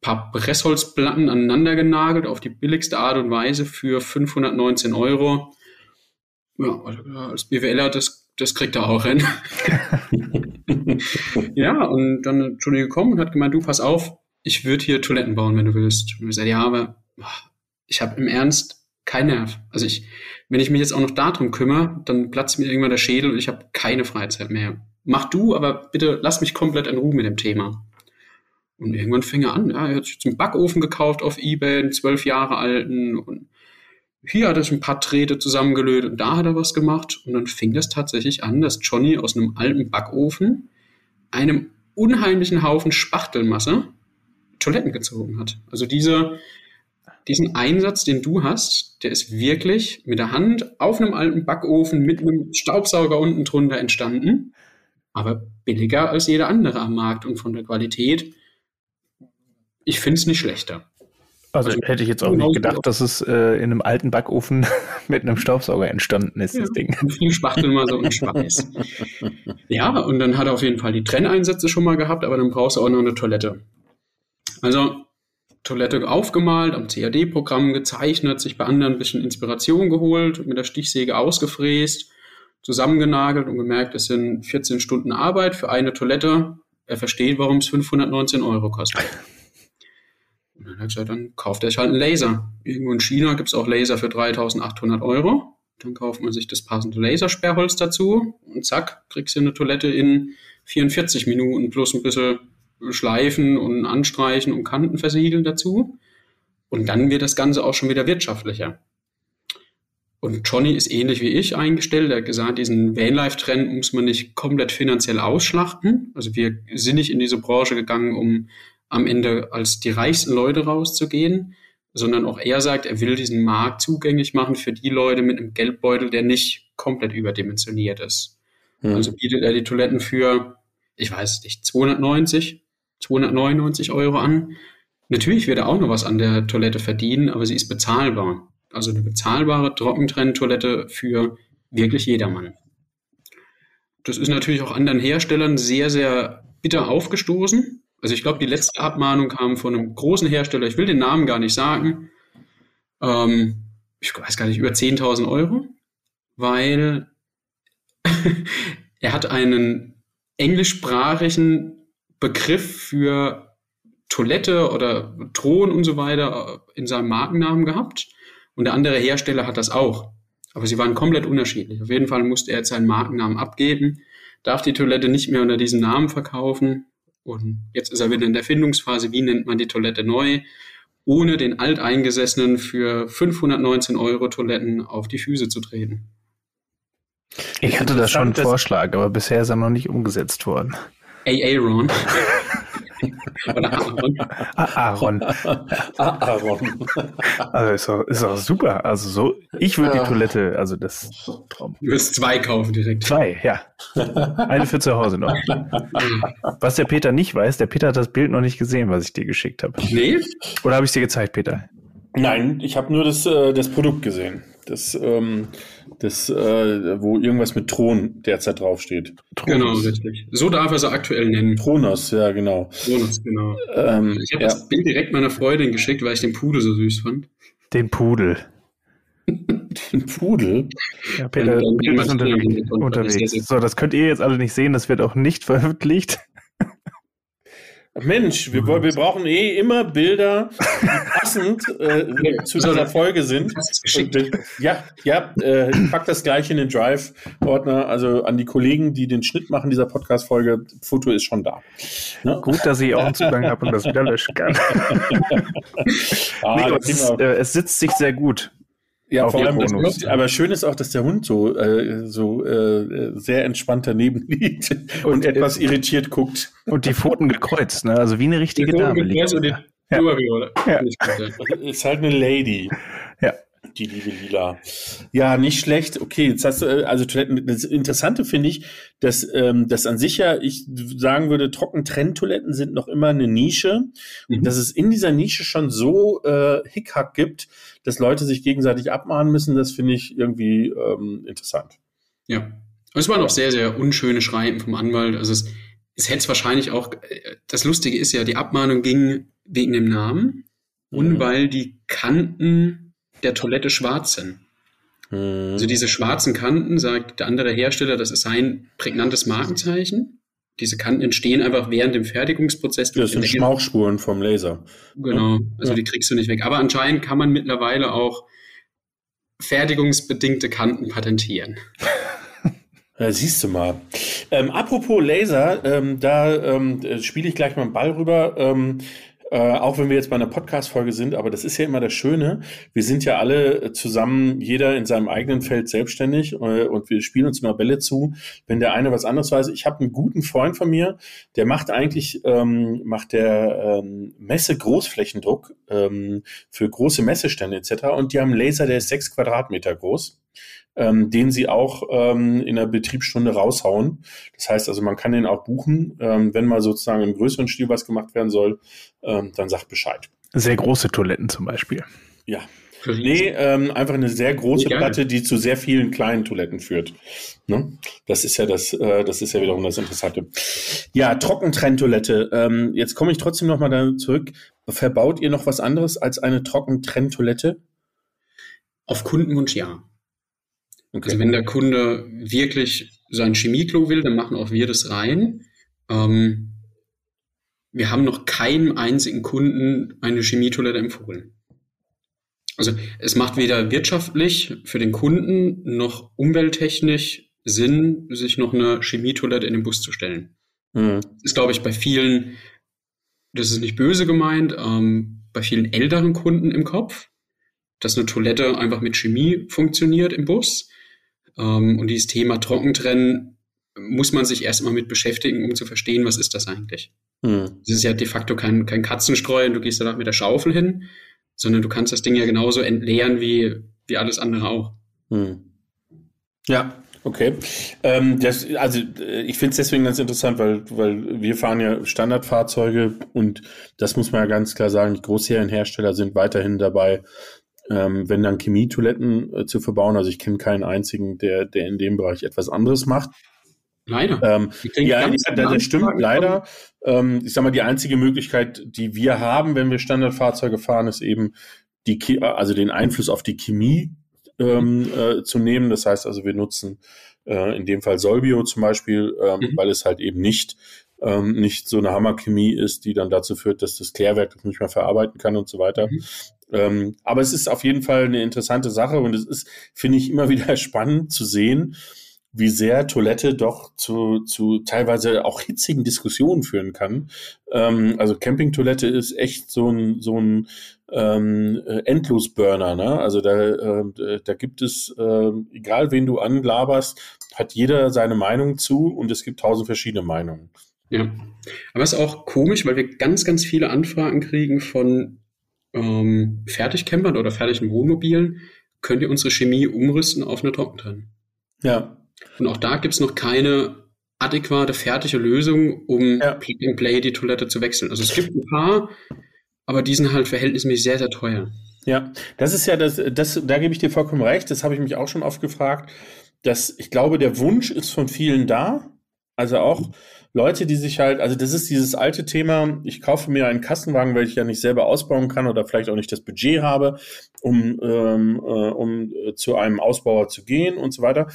paar Pressholzplatten aneinander genagelt auf die billigste Art und Weise für 519 Euro. Ja, also als BWLer, das, das kriegt er auch hin. ja, und dann ist Johnny gekommen und hat gemeint, du pass auf, ich würde hier Toiletten bauen, wenn du willst. Und ich gesagt, ja, aber ich habe im Ernst keinen Nerv. Also ich, wenn ich mich jetzt auch noch darum kümmere, dann platzt mir irgendwann der Schädel und ich habe keine Freizeit mehr. Mach du, aber bitte lass mich komplett in Ruhe mit dem Thema. Und irgendwann fing er an, ja, er hat sich einen Backofen gekauft auf Ebay, einen zwölf Jahre alten und hier hat er ein paar Drähte zusammengelötet und da hat er was gemacht. Und dann fing das tatsächlich an, dass Johnny aus einem alten Backofen einem unheimlichen Haufen Spachtelmasse Toiletten gezogen hat. Also diese, diesen Einsatz, den du hast, der ist wirklich mit der Hand auf einem alten Backofen mit einem Staubsauger unten drunter entstanden, aber billiger als jeder andere am Markt und von der Qualität. Ich finde es nicht schlechter. Also, also, hätte ich jetzt auch nicht gedacht, dass es äh, in einem alten Backofen mit einem Staubsauger entstanden ist, ja, das Ding. Viel Spachtelmasse und Schweiß. ja, und dann hat er auf jeden Fall die Trenneinsätze schon mal gehabt, aber dann brauchst du auch noch eine Toilette. Also Toilette aufgemalt, am CAD-Programm gezeichnet, sich bei anderen ein bisschen Inspiration geholt, mit der Stichsäge ausgefräst, zusammengenagelt und gemerkt, es sind 14 Stunden Arbeit für eine Toilette. Er versteht, warum es 519 Euro kostet. Und dann hat er gesagt, dann kauft er sich halt einen Laser. Irgendwo in China gibt es auch Laser für 3800 Euro. Dann kauft man sich das passende Lasersperrholz dazu und zack, kriegst du eine Toilette in 44 Minuten plus ein bisschen Schleifen und Anstreichen und Kanten versiegeln dazu. Und dann wird das Ganze auch schon wieder wirtschaftlicher. Und Johnny ist ähnlich wie ich eingestellt. Er hat gesagt, diesen Vanlife-Trend muss man nicht komplett finanziell ausschlachten. Also wir sind nicht in diese Branche gegangen, um am Ende als die reichsten Leute rauszugehen, sondern auch er sagt, er will diesen Markt zugänglich machen für die Leute mit einem Geldbeutel, der nicht komplett überdimensioniert ist. Hm. Also bietet er die Toiletten für, ich weiß nicht, 290 299 Euro an. Natürlich wird er auch noch was an der Toilette verdienen, aber sie ist bezahlbar. Also eine bezahlbare Trockentrenntoilette für wirklich jedermann. Das ist natürlich auch anderen Herstellern sehr, sehr bitter aufgestoßen. Also ich glaube, die letzte Abmahnung kam von einem großen Hersteller, ich will den Namen gar nicht sagen, ähm, ich weiß gar nicht, über 10.000 Euro, weil er hat einen englischsprachigen Begriff für Toilette oder Thron und so weiter in seinem Markennamen gehabt. Und der andere Hersteller hat das auch. Aber sie waren komplett unterschiedlich. Auf jeden Fall musste er jetzt seinen Markennamen abgeben, darf die Toilette nicht mehr unter diesem Namen verkaufen. Und jetzt ist er wieder in der Findungsphase, wie nennt man die Toilette neu, ohne den Alteingesessenen für 519 Euro Toiletten auf die Füße zu treten. Ich hatte da schon einen Vorschlag, aber bisher ist er noch nicht umgesetzt worden. Aaron. Oder Aaron. Aaron. Aaron. Also ist auch, ist auch super. Also so, ich würde die Toilette, also das Traum. Du wirst zwei kaufen direkt. Zwei, ja. Eine für zu Hause noch. Was der Peter nicht weiß, der Peter hat das Bild noch nicht gesehen, was ich dir geschickt habe. Nee? Oder habe ich es dir gezeigt, Peter? Nein, ich habe nur das, äh, das Produkt gesehen. Das, ähm, das, äh, wo irgendwas mit Thron derzeit draufsteht. Genau, richtig. So darf er sie aktuell nennen. Thronos, ja, genau. Thronos, genau. Ähm, ich habe ja. das Bild direkt meiner Freundin geschickt, weil ich den Pudel so süß fand. Den Pudel. Den Pudel? Ja, Peter, Peter ist unterwegs. unterwegs. So, das könnt ihr jetzt alle nicht sehen, das wird auch nicht veröffentlicht. Mensch, wir, wir brauchen eh immer Bilder, die passend äh, zu dieser Folge sind. Und, äh, ja, ja, äh, ich pack das gleich in den Drive-Ordner. Also an die Kollegen, die den Schnitt machen dieser Podcast-Folge, Foto ist schon da. Ne? Gut, dass ich auch einen Zugang habe und das wieder löschen kann. ah, nee, es, äh, es sitzt sich sehr gut. Ja, vor allem, das, aber schön ist auch, dass der Hund so, äh, so äh, sehr entspannt daneben liegt und, und etwas irritiert guckt. Und die Pfoten gekreuzt, ne? also wie eine richtige Dame. Liegt. Ja. Ja. Ist halt eine Lady. Ja. Die liebe Lila. Ja, nicht schlecht. Okay, jetzt hast du, äh, also Toiletten, das Interessante finde ich, dass ähm, das an sich ja, ich sagen würde, Trockentrenntoiletten sind noch immer eine Nische. Mhm. Und dass es in dieser Nische schon so äh, Hickhack gibt, dass Leute sich gegenseitig abmahnen müssen, das finde ich irgendwie ähm, interessant. Ja. Es waren auch sehr, sehr unschöne Schreiben vom Anwalt. Also es, es hätte es wahrscheinlich auch, äh, das Lustige ist ja, die Abmahnung ging wegen dem Namen mhm. und weil die Kanten der Toilette schwarz sind. Mhm. Also diese schwarzen Kanten, sagt der andere Hersteller, das ist sein prägnantes Markenzeichen. Diese Kanten entstehen einfach während dem Fertigungsprozess. Das sind Schmauchspuren vom Laser. Genau, also ja. die kriegst du nicht weg. Aber anscheinend kann man mittlerweile auch fertigungsbedingte Kanten patentieren. Ja, siehst du mal. Ähm, apropos Laser, ähm, da ähm, spiele ich gleich mal einen Ball rüber. Ähm, äh, auch wenn wir jetzt bei einer Podcast-Folge sind, aber das ist ja immer das Schöne. Wir sind ja alle zusammen, jeder in seinem eigenen Feld selbstständig äh, und wir spielen uns immer Bälle zu. Wenn der eine was anderes weiß, ich habe einen guten Freund von mir, der macht eigentlich, ähm, macht der ähm, Messe Großflächendruck ähm, für große Messestände etc. Und die haben einen Laser, der ist sechs Quadratmeter groß ähm, den sie auch ähm, in der Betriebsstunde raushauen. Das heißt also, man kann den auch buchen, ähm, wenn mal sozusagen im größeren Stil was gemacht werden soll, ähm, dann sagt Bescheid. Sehr große Toiletten zum Beispiel. Ja. Nee, ähm, einfach eine sehr große Platte, die zu sehr vielen kleinen Toiletten führt. Ne? Das ist ja das, äh, das ist ja wiederum das Interessante. Ja, Trockentrenntoilette. Ähm, jetzt komme ich trotzdem nochmal da zurück. Verbaut ihr noch was anderes als eine Trockentrenntoilette? Auf Kundenwunsch ja. Okay. Also wenn der Kunde wirklich sein Chemieklo will, dann machen auch wir das rein. Ähm, wir haben noch keinem einzigen Kunden eine Chemietoilette empfohlen. Also es macht weder wirtschaftlich für den Kunden noch umwelttechnisch Sinn, sich noch eine Chemietoilette in den Bus zu stellen. Mhm. Das ist, glaube ich, bei vielen, das ist nicht böse gemeint, ähm, bei vielen älteren Kunden im Kopf, dass eine Toilette einfach mit Chemie funktioniert im Bus. Ähm, und dieses Thema Trockentrennen muss man sich erstmal mit beschäftigen, um zu verstehen, was ist das eigentlich. Hm. ist ja de facto kein, kein Katzenstreu und du gehst danach mit der Schaufel hin, sondern du kannst das Ding ja genauso entleeren wie, wie alles andere auch. Hm. Ja, okay. Ähm, das, also äh, ich finde es deswegen ganz interessant, weil, weil wir fahren ja Standardfahrzeuge und das muss man ja ganz klar sagen, die Großserienhersteller sind weiterhin dabei, ähm, wenn dann Chemietoiletten äh, zu verbauen. Also ich kenne keinen einzigen, der, der in dem Bereich etwas anderes macht. Leider. Ähm, ja, das, das stimmt, leider. Ähm, ich sag mal, die einzige Möglichkeit, die wir haben, wenn wir Standardfahrzeuge fahren, ist eben die, also den Einfluss auf die Chemie ähm, äh, zu nehmen. Das heißt also, wir nutzen äh, in dem Fall Solbio zum Beispiel, ähm, mhm. weil es halt eben nicht ähm, nicht so eine Hammerchemie ist, die dann dazu führt, dass das Klärwerk das nicht mehr verarbeiten kann und so weiter. Mhm. Ähm, aber es ist auf jeden Fall eine interessante Sache und es ist, finde ich, immer wieder spannend zu sehen, wie sehr Toilette doch zu, zu teilweise auch hitzigen Diskussionen führen kann. Ähm, also Campingtoilette ist echt so ein, so ein ähm, Endlosburner. Ne? Also da, äh, da gibt es, äh, egal wen du anglaberst, hat jeder seine Meinung zu und es gibt tausend verschiedene Meinungen. Ja, aber es ist auch komisch, weil wir ganz, ganz viele Anfragen kriegen von ähm, Fertigcampern oder fertigen Wohnmobilen. Könnt ihr unsere Chemie umrüsten auf eine Trockentrennen? Ja. Und auch da gibt es noch keine adäquate, fertige Lösung, um ja. And Play die Toilette zu wechseln. Also es gibt ein paar, aber die sind halt verhältnismäßig sehr, sehr teuer. Ja, das ist ja das, das, da gebe ich dir vollkommen recht, das habe ich mich auch schon oft gefragt, dass ich glaube, der Wunsch ist von vielen da, also auch Leute, die sich halt, also das ist dieses alte Thema, ich kaufe mir einen Kassenwagen, weil ich ja nicht selber ausbauen kann oder vielleicht auch nicht das Budget habe, um, ähm, äh, um äh, zu einem Ausbauer zu gehen und so weiter.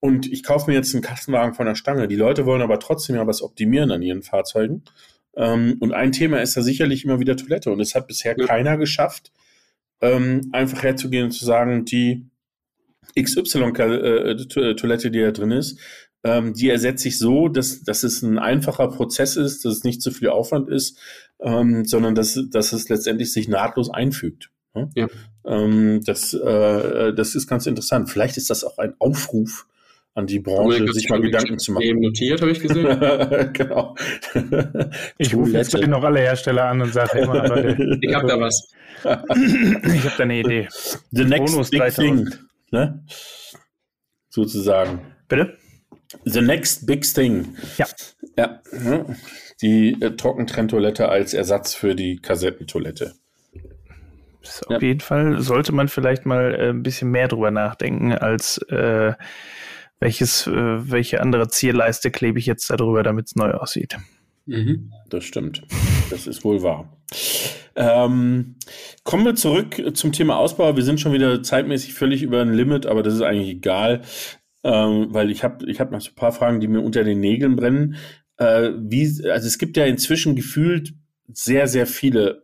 Und ich kaufe mir jetzt einen Kassenwagen von der Stange. Die Leute wollen aber trotzdem ja was optimieren an ihren Fahrzeugen. Ähm, und ein Thema ist da sicherlich immer wieder Toilette. Und es hat bisher ja. keiner geschafft, ähm, einfach herzugehen und zu sagen, die XY-Toilette, die da drin ist, ähm, die ersetze ich so, dass, dass es ein einfacher Prozess ist, dass es nicht zu viel Aufwand ist, ähm, sondern dass, dass es letztendlich sich nahtlos einfügt. Ne? Ja. Ähm, das, äh, das ist ganz interessant. Vielleicht ist das auch ein Aufruf an die Branche, sich mal Gedanken zu machen. Eben notiert, habe ich gesehen. genau. Ich rufe jetzt noch alle Hersteller an und sage immer, Leute, ich habe da was. ich habe da eine Idee. The next Bonus big thing. Ne? Sozusagen. Bitte? The next big thing. Ja. Ja. Die äh, Trockentrenntoilette als Ersatz für die Kassettentoilette. Auf ja. jeden Fall sollte man vielleicht mal äh, ein bisschen mehr drüber nachdenken, als äh, welches, äh, welche andere Zierleiste klebe ich jetzt darüber, damit es neu aussieht. Mhm. Das stimmt. Das ist wohl wahr. Ähm, kommen wir zurück zum Thema Ausbau. Wir sind schon wieder zeitmäßig völlig über ein Limit, aber das ist eigentlich egal, ähm, weil ich habe ich hab noch so ein paar Fragen, die mir unter den Nägeln brennen. Äh, wie, also es gibt ja inzwischen gefühlt sehr, sehr viele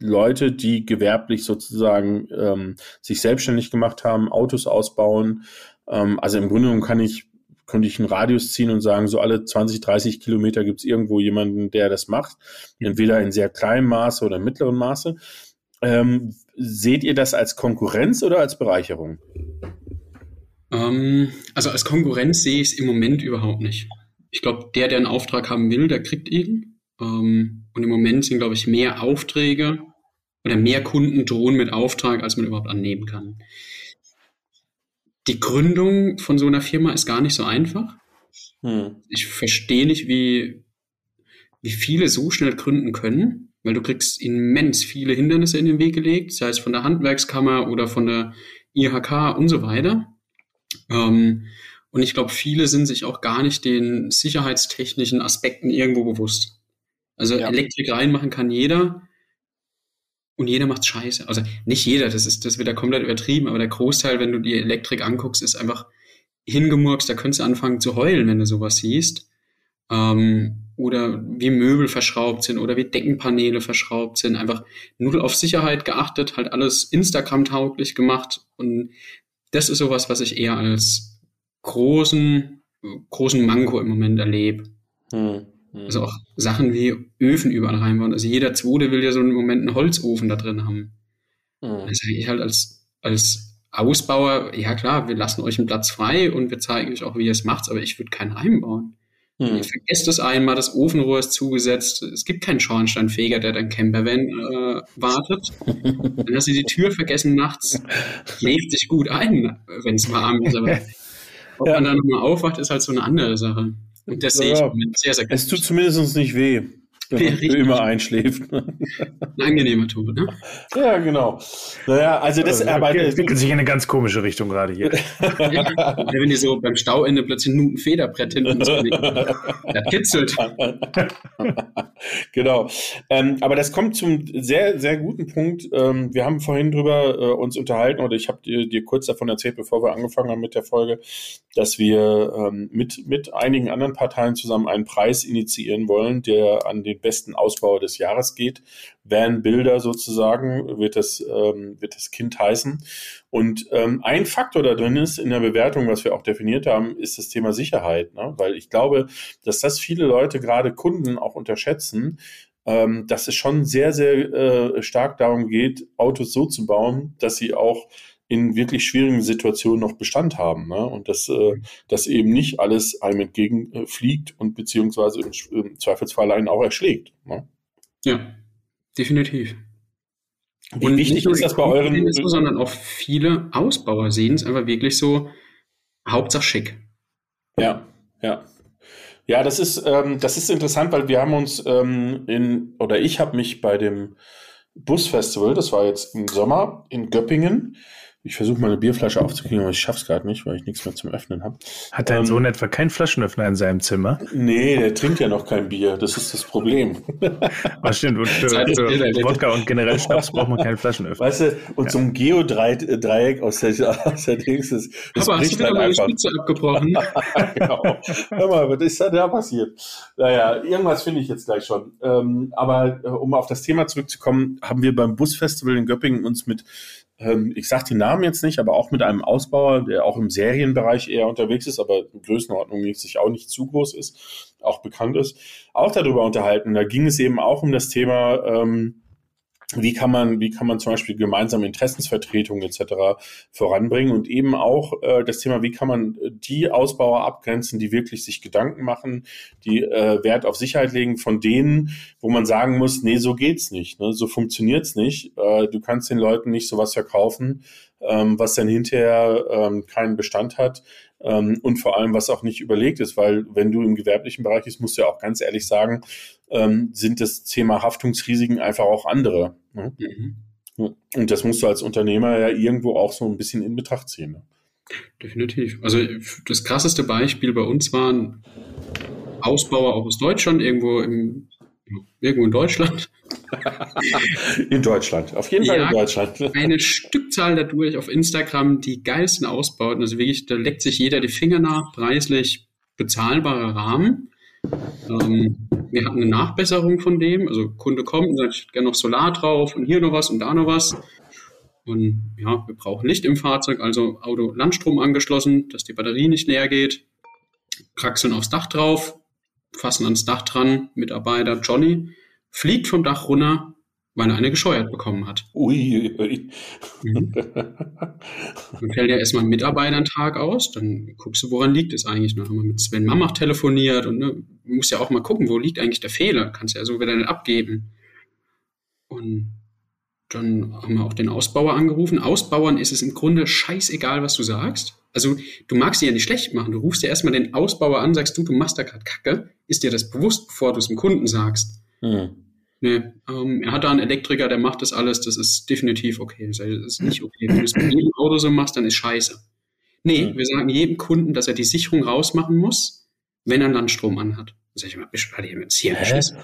Leute, die gewerblich sozusagen ähm, sich selbstständig gemacht haben, Autos ausbauen. Ähm, also im Grunde genommen kann ich könnte ich einen Radius ziehen und sagen, so alle 20, 30 Kilometer gibt es irgendwo jemanden, der das macht. Entweder in sehr kleinem Maße oder mittleren Maße. Ähm, seht ihr das als Konkurrenz oder als Bereicherung? Ähm, also als Konkurrenz sehe ich es im Moment überhaupt nicht. Ich glaube, der, der einen Auftrag haben will, der kriegt ihn. Ähm, und im Moment sind, glaube ich, mehr Aufträge oder mehr Kunden drohen mit Auftrag, als man überhaupt annehmen kann die Gründung von so einer Firma ist gar nicht so einfach. Hm. Ich verstehe nicht, wie, wie viele so schnell gründen können, weil du kriegst immens viele Hindernisse in den Weg gelegt, sei es von der Handwerkskammer oder von der IHK und so weiter. Ähm, und ich glaube, viele sind sich auch gar nicht den sicherheitstechnischen Aspekten irgendwo bewusst. Also ja. Elektrik reinmachen kann jeder, und jeder macht Scheiße. Also nicht jeder, das ist das wieder komplett übertrieben, aber der Großteil, wenn du die Elektrik anguckst, ist einfach hingemurkst, da könntest du anfangen zu heulen, wenn du sowas siehst. Ähm, oder wie Möbel verschraubt sind oder wie Deckenpaneele verschraubt sind. Einfach nur auf Sicherheit geachtet, halt alles Instagram-tauglich gemacht. Und das ist sowas, was ich eher als großen, großen Manko im Moment erlebe. Hm. Mhm. Also auch Sachen wie Öfen überall reinbauen. Also jeder Zweite will ja so im Moment einen Holzofen da drin haben. Mhm. Also ich halt als, als Ausbauer, ja klar, wir lassen euch einen Platz frei und wir zeigen euch auch, wie ihr es macht, aber ich würde keinen einbauen. Mhm. Ihr vergesst es einmal, das Ofenrohr ist zugesetzt, es gibt keinen Schornsteinfeger, der dein Campervan äh, wartet. Dann hast du die Tür vergessen nachts, legt sich gut ein, wenn es warm ist, aber ob ja. man dann nochmal aufwacht, ist halt so eine andere Sache. Und das sehe ich sehr, sehr gut. Es tut zumindest nicht weh. Man immer einschläft. Ein angenehmer Tod, ne? Ja, genau. Naja, also das also, aber, entwickelt sich in eine ganz komische Richtung gerade hier. ja, wenn die so beim Stauende plötzlich nur ein Federbrett hinten Das kitzelt. genau. Ähm, aber das kommt zum sehr, sehr guten Punkt. Ähm, wir haben vorhin drüber äh, uns unterhalten, oder ich habe dir, dir kurz davon erzählt, bevor wir angefangen haben mit der Folge, dass wir ähm, mit, mit einigen anderen Parteien zusammen einen Preis initiieren wollen, der an den besten Ausbau des Jahres geht. Van Bilder sozusagen wird das, ähm, wird das Kind heißen. Und ähm, ein Faktor da drin ist in der Bewertung, was wir auch definiert haben, ist das Thema Sicherheit. Ne? Weil ich glaube, dass das viele Leute, gerade Kunden, auch unterschätzen, ähm, dass es schon sehr, sehr äh, stark darum geht, Autos so zu bauen, dass sie auch in wirklich schwierigen Situationen noch Bestand haben. Ne? Und dass, äh, dass eben nicht alles einem entgegenfliegt und beziehungsweise im, im Zweifelsfall einen auch erschlägt. Ne? Ja, definitiv. Wie und wichtig ist das bei euren... So, sondern auch viele Ausbauer sehen es einfach wirklich so, Hauptsache schick. Ja, ja. Ja, das ist, ähm, das ist interessant, weil wir haben uns ähm, in, oder ich habe mich bei dem Busfestival, das war jetzt im Sommer in Göppingen, Ich versuche mal eine Bierflasche aufzukriegen, aber ich schaff's gerade nicht, weil ich nichts mehr zum Öffnen habe. Hat dein ähm, Sohn etwa keinen Flaschenöffner in seinem Zimmer? Nee, der trinkt ja noch kein Bier. Das ist das Problem. Ach stimmt, und für, für Wodka und generell Schnaps braucht man keinen Flaschenöffner. Weißt du, und ja. so ein Geodreieck aus der, aus der Dings, das, das Aber hast du wieder meine Spitze abgebrochen? genau. Hör mal, was ist da, da passiert? Naja, irgendwas finde ich jetzt gleich schon. Ähm, aber äh, um auf das Thema zurückzukommen, haben wir beim Busfestival in Göppingen uns mit ähm, ich sage den Namen jetzt nicht, aber auch mit einem Ausbauer, der auch im Serienbereich eher unterwegs ist, aber in Größenordnung mäßig auch nicht zu groß ist, auch bekannt ist, auch darüber unterhalten. Da ging es eben auch um das Thema, ähm, wie kann man, wie kann man zum Beispiel gemeinsame Interessensvertretungen etc. voranbringen und eben auch äh, das Thema, wie kann man die Ausbauer abgrenzen, die wirklich sich Gedanken machen, die äh, Wert auf Sicherheit legen, von denen, wo man sagen muss, nee, so geht's nicht, ne? so funktioniert's nicht. Äh, du kannst den Leuten nicht sowas verkaufen, ähm, was dann hinterher ähm, keinen Bestand hat ähm, und vor allem, was auch nicht überlegt ist, weil wenn du im gewerblichen Bereich bist, musst du ja auch ganz ehrlich sagen, ähm, sind das Thema Haftungsrisiken einfach auch andere. Ne? Mhm. Und das musst du als Unternehmer ja irgendwo auch so ein bisschen in Betracht ziehen. Ne? Definitiv. Also das krasseste Beispiel bei uns waren Ausbauer auch aus Deutschland, irgendwo im irgendwo in Deutschland. in Deutschland, auf jeden Fall ja, in Deutschland. eine Stückzahl dadurch auf Instagram, die geilsten Ausbauten. Also wirklich, da leckt sich jeder die Finger nach, preislich bezahlbarer Rahmen. Ähm, wir hatten eine Nachbesserung von dem. Also Kunde kommt und sagt, ich hätte gerne noch Solar drauf und hier noch was und da noch was. Und ja, wir brauchen Licht im Fahrzeug, also Auto Landstrom angeschlossen, dass die Batterie nicht leer geht. Kraxeln aufs Dach drauf, fassen ans Dach dran, Mitarbeiter Johnny fliegt vom Dach runter, weil er eine gescheuert bekommen hat. Ui. ui. Mhm. Dann fällt ja erstmal ein Mitarbeiter einen Tag aus, dann guckst du, woran liegt es eigentlich. Dann haben wir mit Sven Mamach telefoniert und ne, musst ja auch mal gucken, wo liegt eigentlich der Fehler. Kannst ja so wieder nicht abgeben. Und dann haben wir auch den Ausbauer angerufen. Ausbauern ist es im Grunde scheißegal, was du sagst. Also du magst sie ja nicht schlecht machen. Du rufst ja erstmal den Ausbauer an, sagst du, du machst da gerade Kacke. Ist dir das bewusst, bevor du es dem Kunden sagst? Hm. Nee, ähm, er hat da einen Elektriker, der macht das alles, das ist definitiv okay. Das ist nicht okay. Wenn du es mit jedem Auto so machst, dann ist scheiße. Nee, hm. wir sagen jedem Kunden, dass er die Sicherung rausmachen muss, wenn er Landstrom anhat. Sag ich mal, bist du hier beschissen?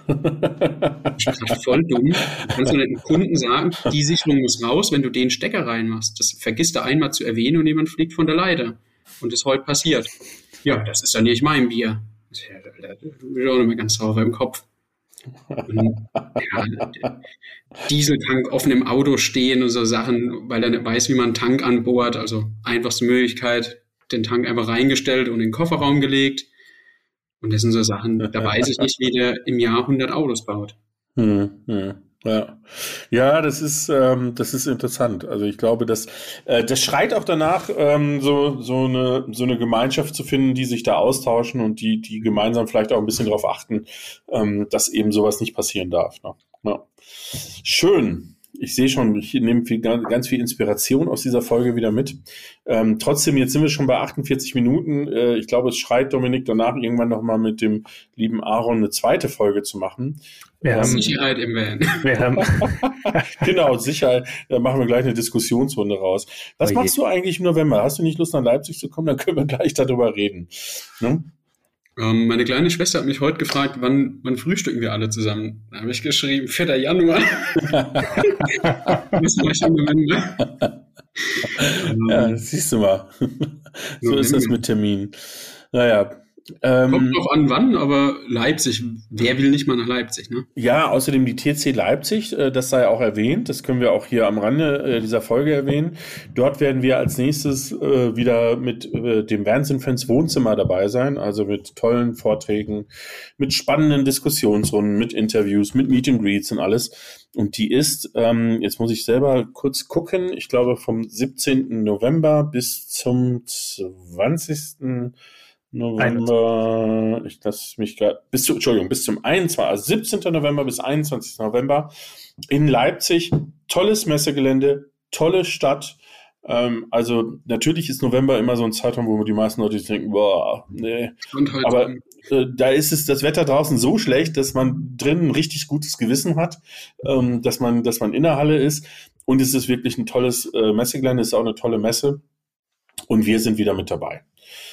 Ich bin voll dumm. Du kannst du den Kunden sagen, die Sicherung muss raus, wenn du den Stecker reinmachst. Das vergisst er einmal zu erwähnen und jemand fliegt von der Leiter. Und das ist heute passiert. Ja, das ist ja nicht mein Bier. Du bist auch nicht mehr ganz sauber im Kopf. Und, ja, Dieseltank offen im Auto stehen und so Sachen, weil er nicht weiß, wie man einen Tank anbohrt. Also einfachste Möglichkeit, den Tank einfach reingestellt und in den Kofferraum gelegt und das sind so Sachen, da weiß ich nicht, wie der im Jahr 100 Autos baut. Hm, hm. Ja, ja, das ist ähm, das ist interessant. Also ich glaube, dass äh, das schreit auch danach, ähm, so so eine so eine Gemeinschaft zu finden, die sich da austauschen und die die gemeinsam vielleicht auch ein bisschen darauf achten, ähm, dass eben sowas nicht passieren darf. Ne? Ja. Schön ich sehe schon, ich nehme viel, ganz viel Inspiration aus dieser Folge wieder mit. Ähm, trotzdem, jetzt sind wir schon bei 48 Minuten. Äh, ich glaube, es schreit Dominik danach, irgendwann nochmal mit dem lieben Aaron eine zweite Folge zu machen. Wir haben Sicherheit im Van. Wir haben genau, Sicherheit. Da machen wir gleich eine Diskussionsrunde raus. Was oh machst du eigentlich im November? Hast du nicht Lust, nach Leipzig zu kommen? Dann können wir gleich darüber reden. Ne? Ähm, meine kleine Schwester hat mich heute gefragt, wann, wann frühstücken wir alle zusammen? Da habe ich geschrieben, 4. Januar. das war schon November. ja, siehst du mal. so ist das mit Terminen. Naja, ähm, Kommt drauf an, wann, aber Leipzig, wer will nicht mal nach Leipzig, ne? Ja, außerdem die TC Leipzig, äh, das sei auch erwähnt, das können wir auch hier am Rande äh, dieser Folge erwähnen. Dort werden wir als nächstes äh, wieder mit dem Wahnsinn-Fans Wohnzimmer dabei sein, also mit tollen Vorträgen, mit spannenden Diskussionsrunden, mit Interviews, mit Meet and Greets und alles. Und die ist, ähm, jetzt muss ich selber kurz gucken, ich glaube vom 17. November bis zum 20. November, ich lasse mich gerade, bis zu, Entschuldigung, bis zum 21, also 17. November bis 21. November in Leipzig. Tolles Messegelände, tolle Stadt. Ähm, also natürlich ist November immer so ein Zeitraum, wo die meisten Leute denken, boah, nee. Halt Aber äh, da ist es das Wetter draußen so schlecht, dass man drinnen ein richtig gutes Gewissen hat, ähm, dass man, dass man in der Halle ist. und es ist wirklich ein tolles äh, Messegelände, es ist auch eine tolle Messe. Und wir sind wieder mit dabei.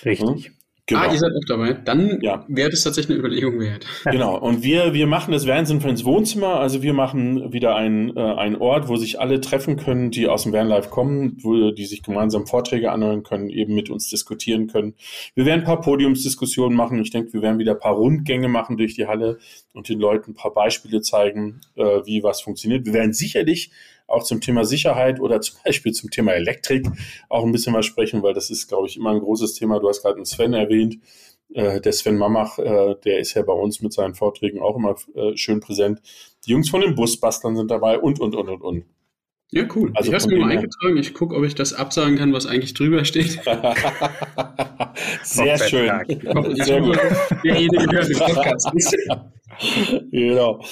Richtig. Hm? Genau. Ah, ihr seid auch dabei. Dann ja. wäre das tatsächlich eine Überlegung wert. Genau. Und wir, wir machen das Van sind ins Wohnzimmer. Also wir machen wieder ein, äh, ein Ort, wo sich alle treffen können, die aus dem Vanlife kommen, wo die sich gemeinsam Vorträge anhören können, eben mit uns diskutieren können. Wir werden ein paar Podiumsdiskussionen machen. Ich denke, wir werden wieder ein paar Rundgänge machen durch die Halle und den Leuten ein paar Beispiele zeigen, äh, wie was funktioniert. Wir werden sicherlich auch zum Thema Sicherheit oder zum Beispiel zum Thema Elektrik auch ein bisschen was sprechen, weil das ist, glaube ich, immer ein großes Thema. Du hast gerade einen Sven erwähnt. Äh, der Sven Mamach, äh, der ist ja bei uns mit seinen Vorträgen auch immer äh, schön präsent. Die Jungs von den Busbastlern sind dabei und, und, und, und, und. Ja, cool. Also ich habe mir mal eingetragen. Ich gucke, ob ich das absagen kann, was eigentlich drüber steht. Sehr schön. Sehr gut. Derjenige hört den Podcast genau.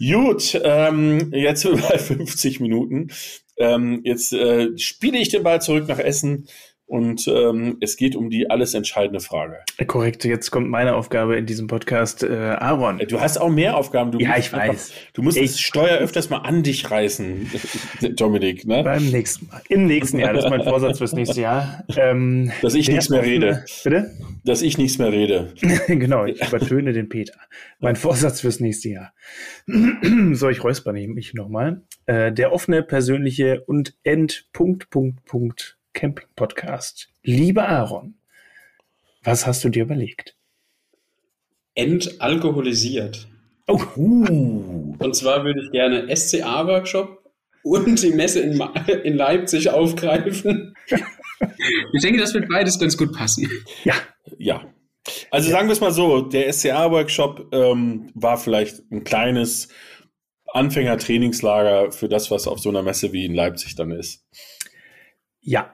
Gut, ähm, jetzt sind wir bei 50 Minuten. Ähm, jetzt äh, spiele ich den Ball zurück nach Essen. Und ähm, es geht um die alles entscheidende Frage. Korrekt, jetzt kommt meine Aufgabe in diesem Podcast. Äh, Aaron. Du hast auch mehr Aufgaben. Du ja, ich einfach, weiß. Du musst ich, das Steuer öfters mal an dich reißen, Dominik. Ne? Beim nächsten Mal. Im nächsten Jahr. Das ist mein Vorsatz fürs nächste Jahr. Ähm, Dass ich nichts mehr rede. Bitte? Dass ich nichts mehr rede. genau, ich übertöne den Peter. Mein Vorsatz fürs nächste Jahr. so, ich räusper mich nochmal. Äh, der offene, persönliche und End, Punkt, Punkt, Punkt Camping-Podcast. Lieber Aaron, was hast du dir überlegt? Entalkoholisiert. Oh. Uh. Und zwar würde ich gerne SCA-Workshop und die Messe in, in Leipzig aufgreifen. ich denke, das wird beides ganz gut passen. Ja. Ja. Also sagen wir es mal so, der SCA-Workshop ähm, war vielleicht ein kleines Anfängertrainingslager für das, was auf so einer Messe wie in Leipzig dann ist. Ja,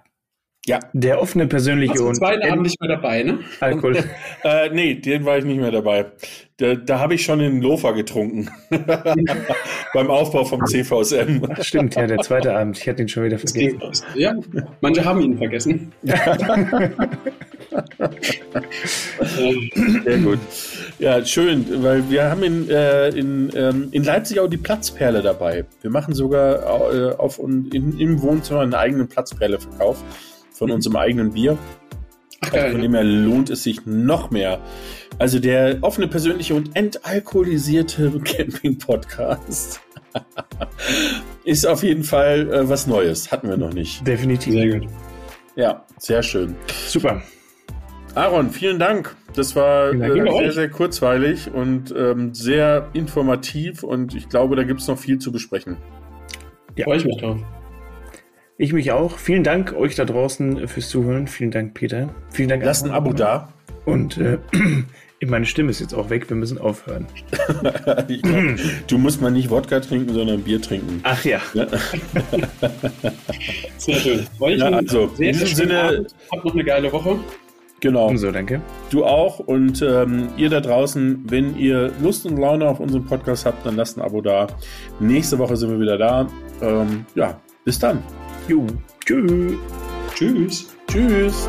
ja. Der offene persönliche Warst und. zweiten Abend nicht mehr dabei, ne? Alkohol. äh, nee, den war ich nicht mehr dabei. Da, da habe ich schon den Lofer getrunken. Beim Aufbau vom CVSM. Stimmt, ja, der zweite Abend. Ich hatte ihn schon wieder vergessen. Ja, manche haben ihn vergessen. Sehr gut. Ja, schön, weil wir haben in, äh, in, ähm, in Leipzig auch die Platzperle dabei. Wir machen sogar äh, auf, in, im Wohnzimmer einen eigenen Platzperle-Verkauf von mhm. unserem eigenen Bier. Ach, geil, von dem her lohnt es sich noch mehr. Also der offene, persönliche und entalkoholisierte Camping-Podcast ist auf jeden Fall äh, was Neues. Hatten wir noch nicht. Definitiv. Sehr gut. Ja, sehr schön. Super. Aaron, vielen Dank. Das war äh, sehr, sehr kurzweilig und ähm, sehr informativ und ich glaube, da gibt es noch viel zu besprechen. Ja. Freue ich mich drauf. Ich mich auch. Vielen Dank euch da draußen fürs Zuhören. Vielen Dank, Peter. Vielen Dank. Lasst ein Abo da. Und äh, meine Stimme ist jetzt auch weg. Wir müssen aufhören. glaub, du musst mal nicht Wodka trinken, sondern Bier trinken. Ach ja. ja. Sehr schön. Ja, also, in diesem Sinne. Habt noch eine geile Woche. Genau. So, danke. Du auch. Und ähm, ihr da draußen, wenn ihr Lust und Laune auf unseren Podcast habt, dann lasst ein Abo da. Nächste Woche sind wir wieder da. Ähm, ja, bis dann. Jo. Tschüss. Tschüss. Tschüss.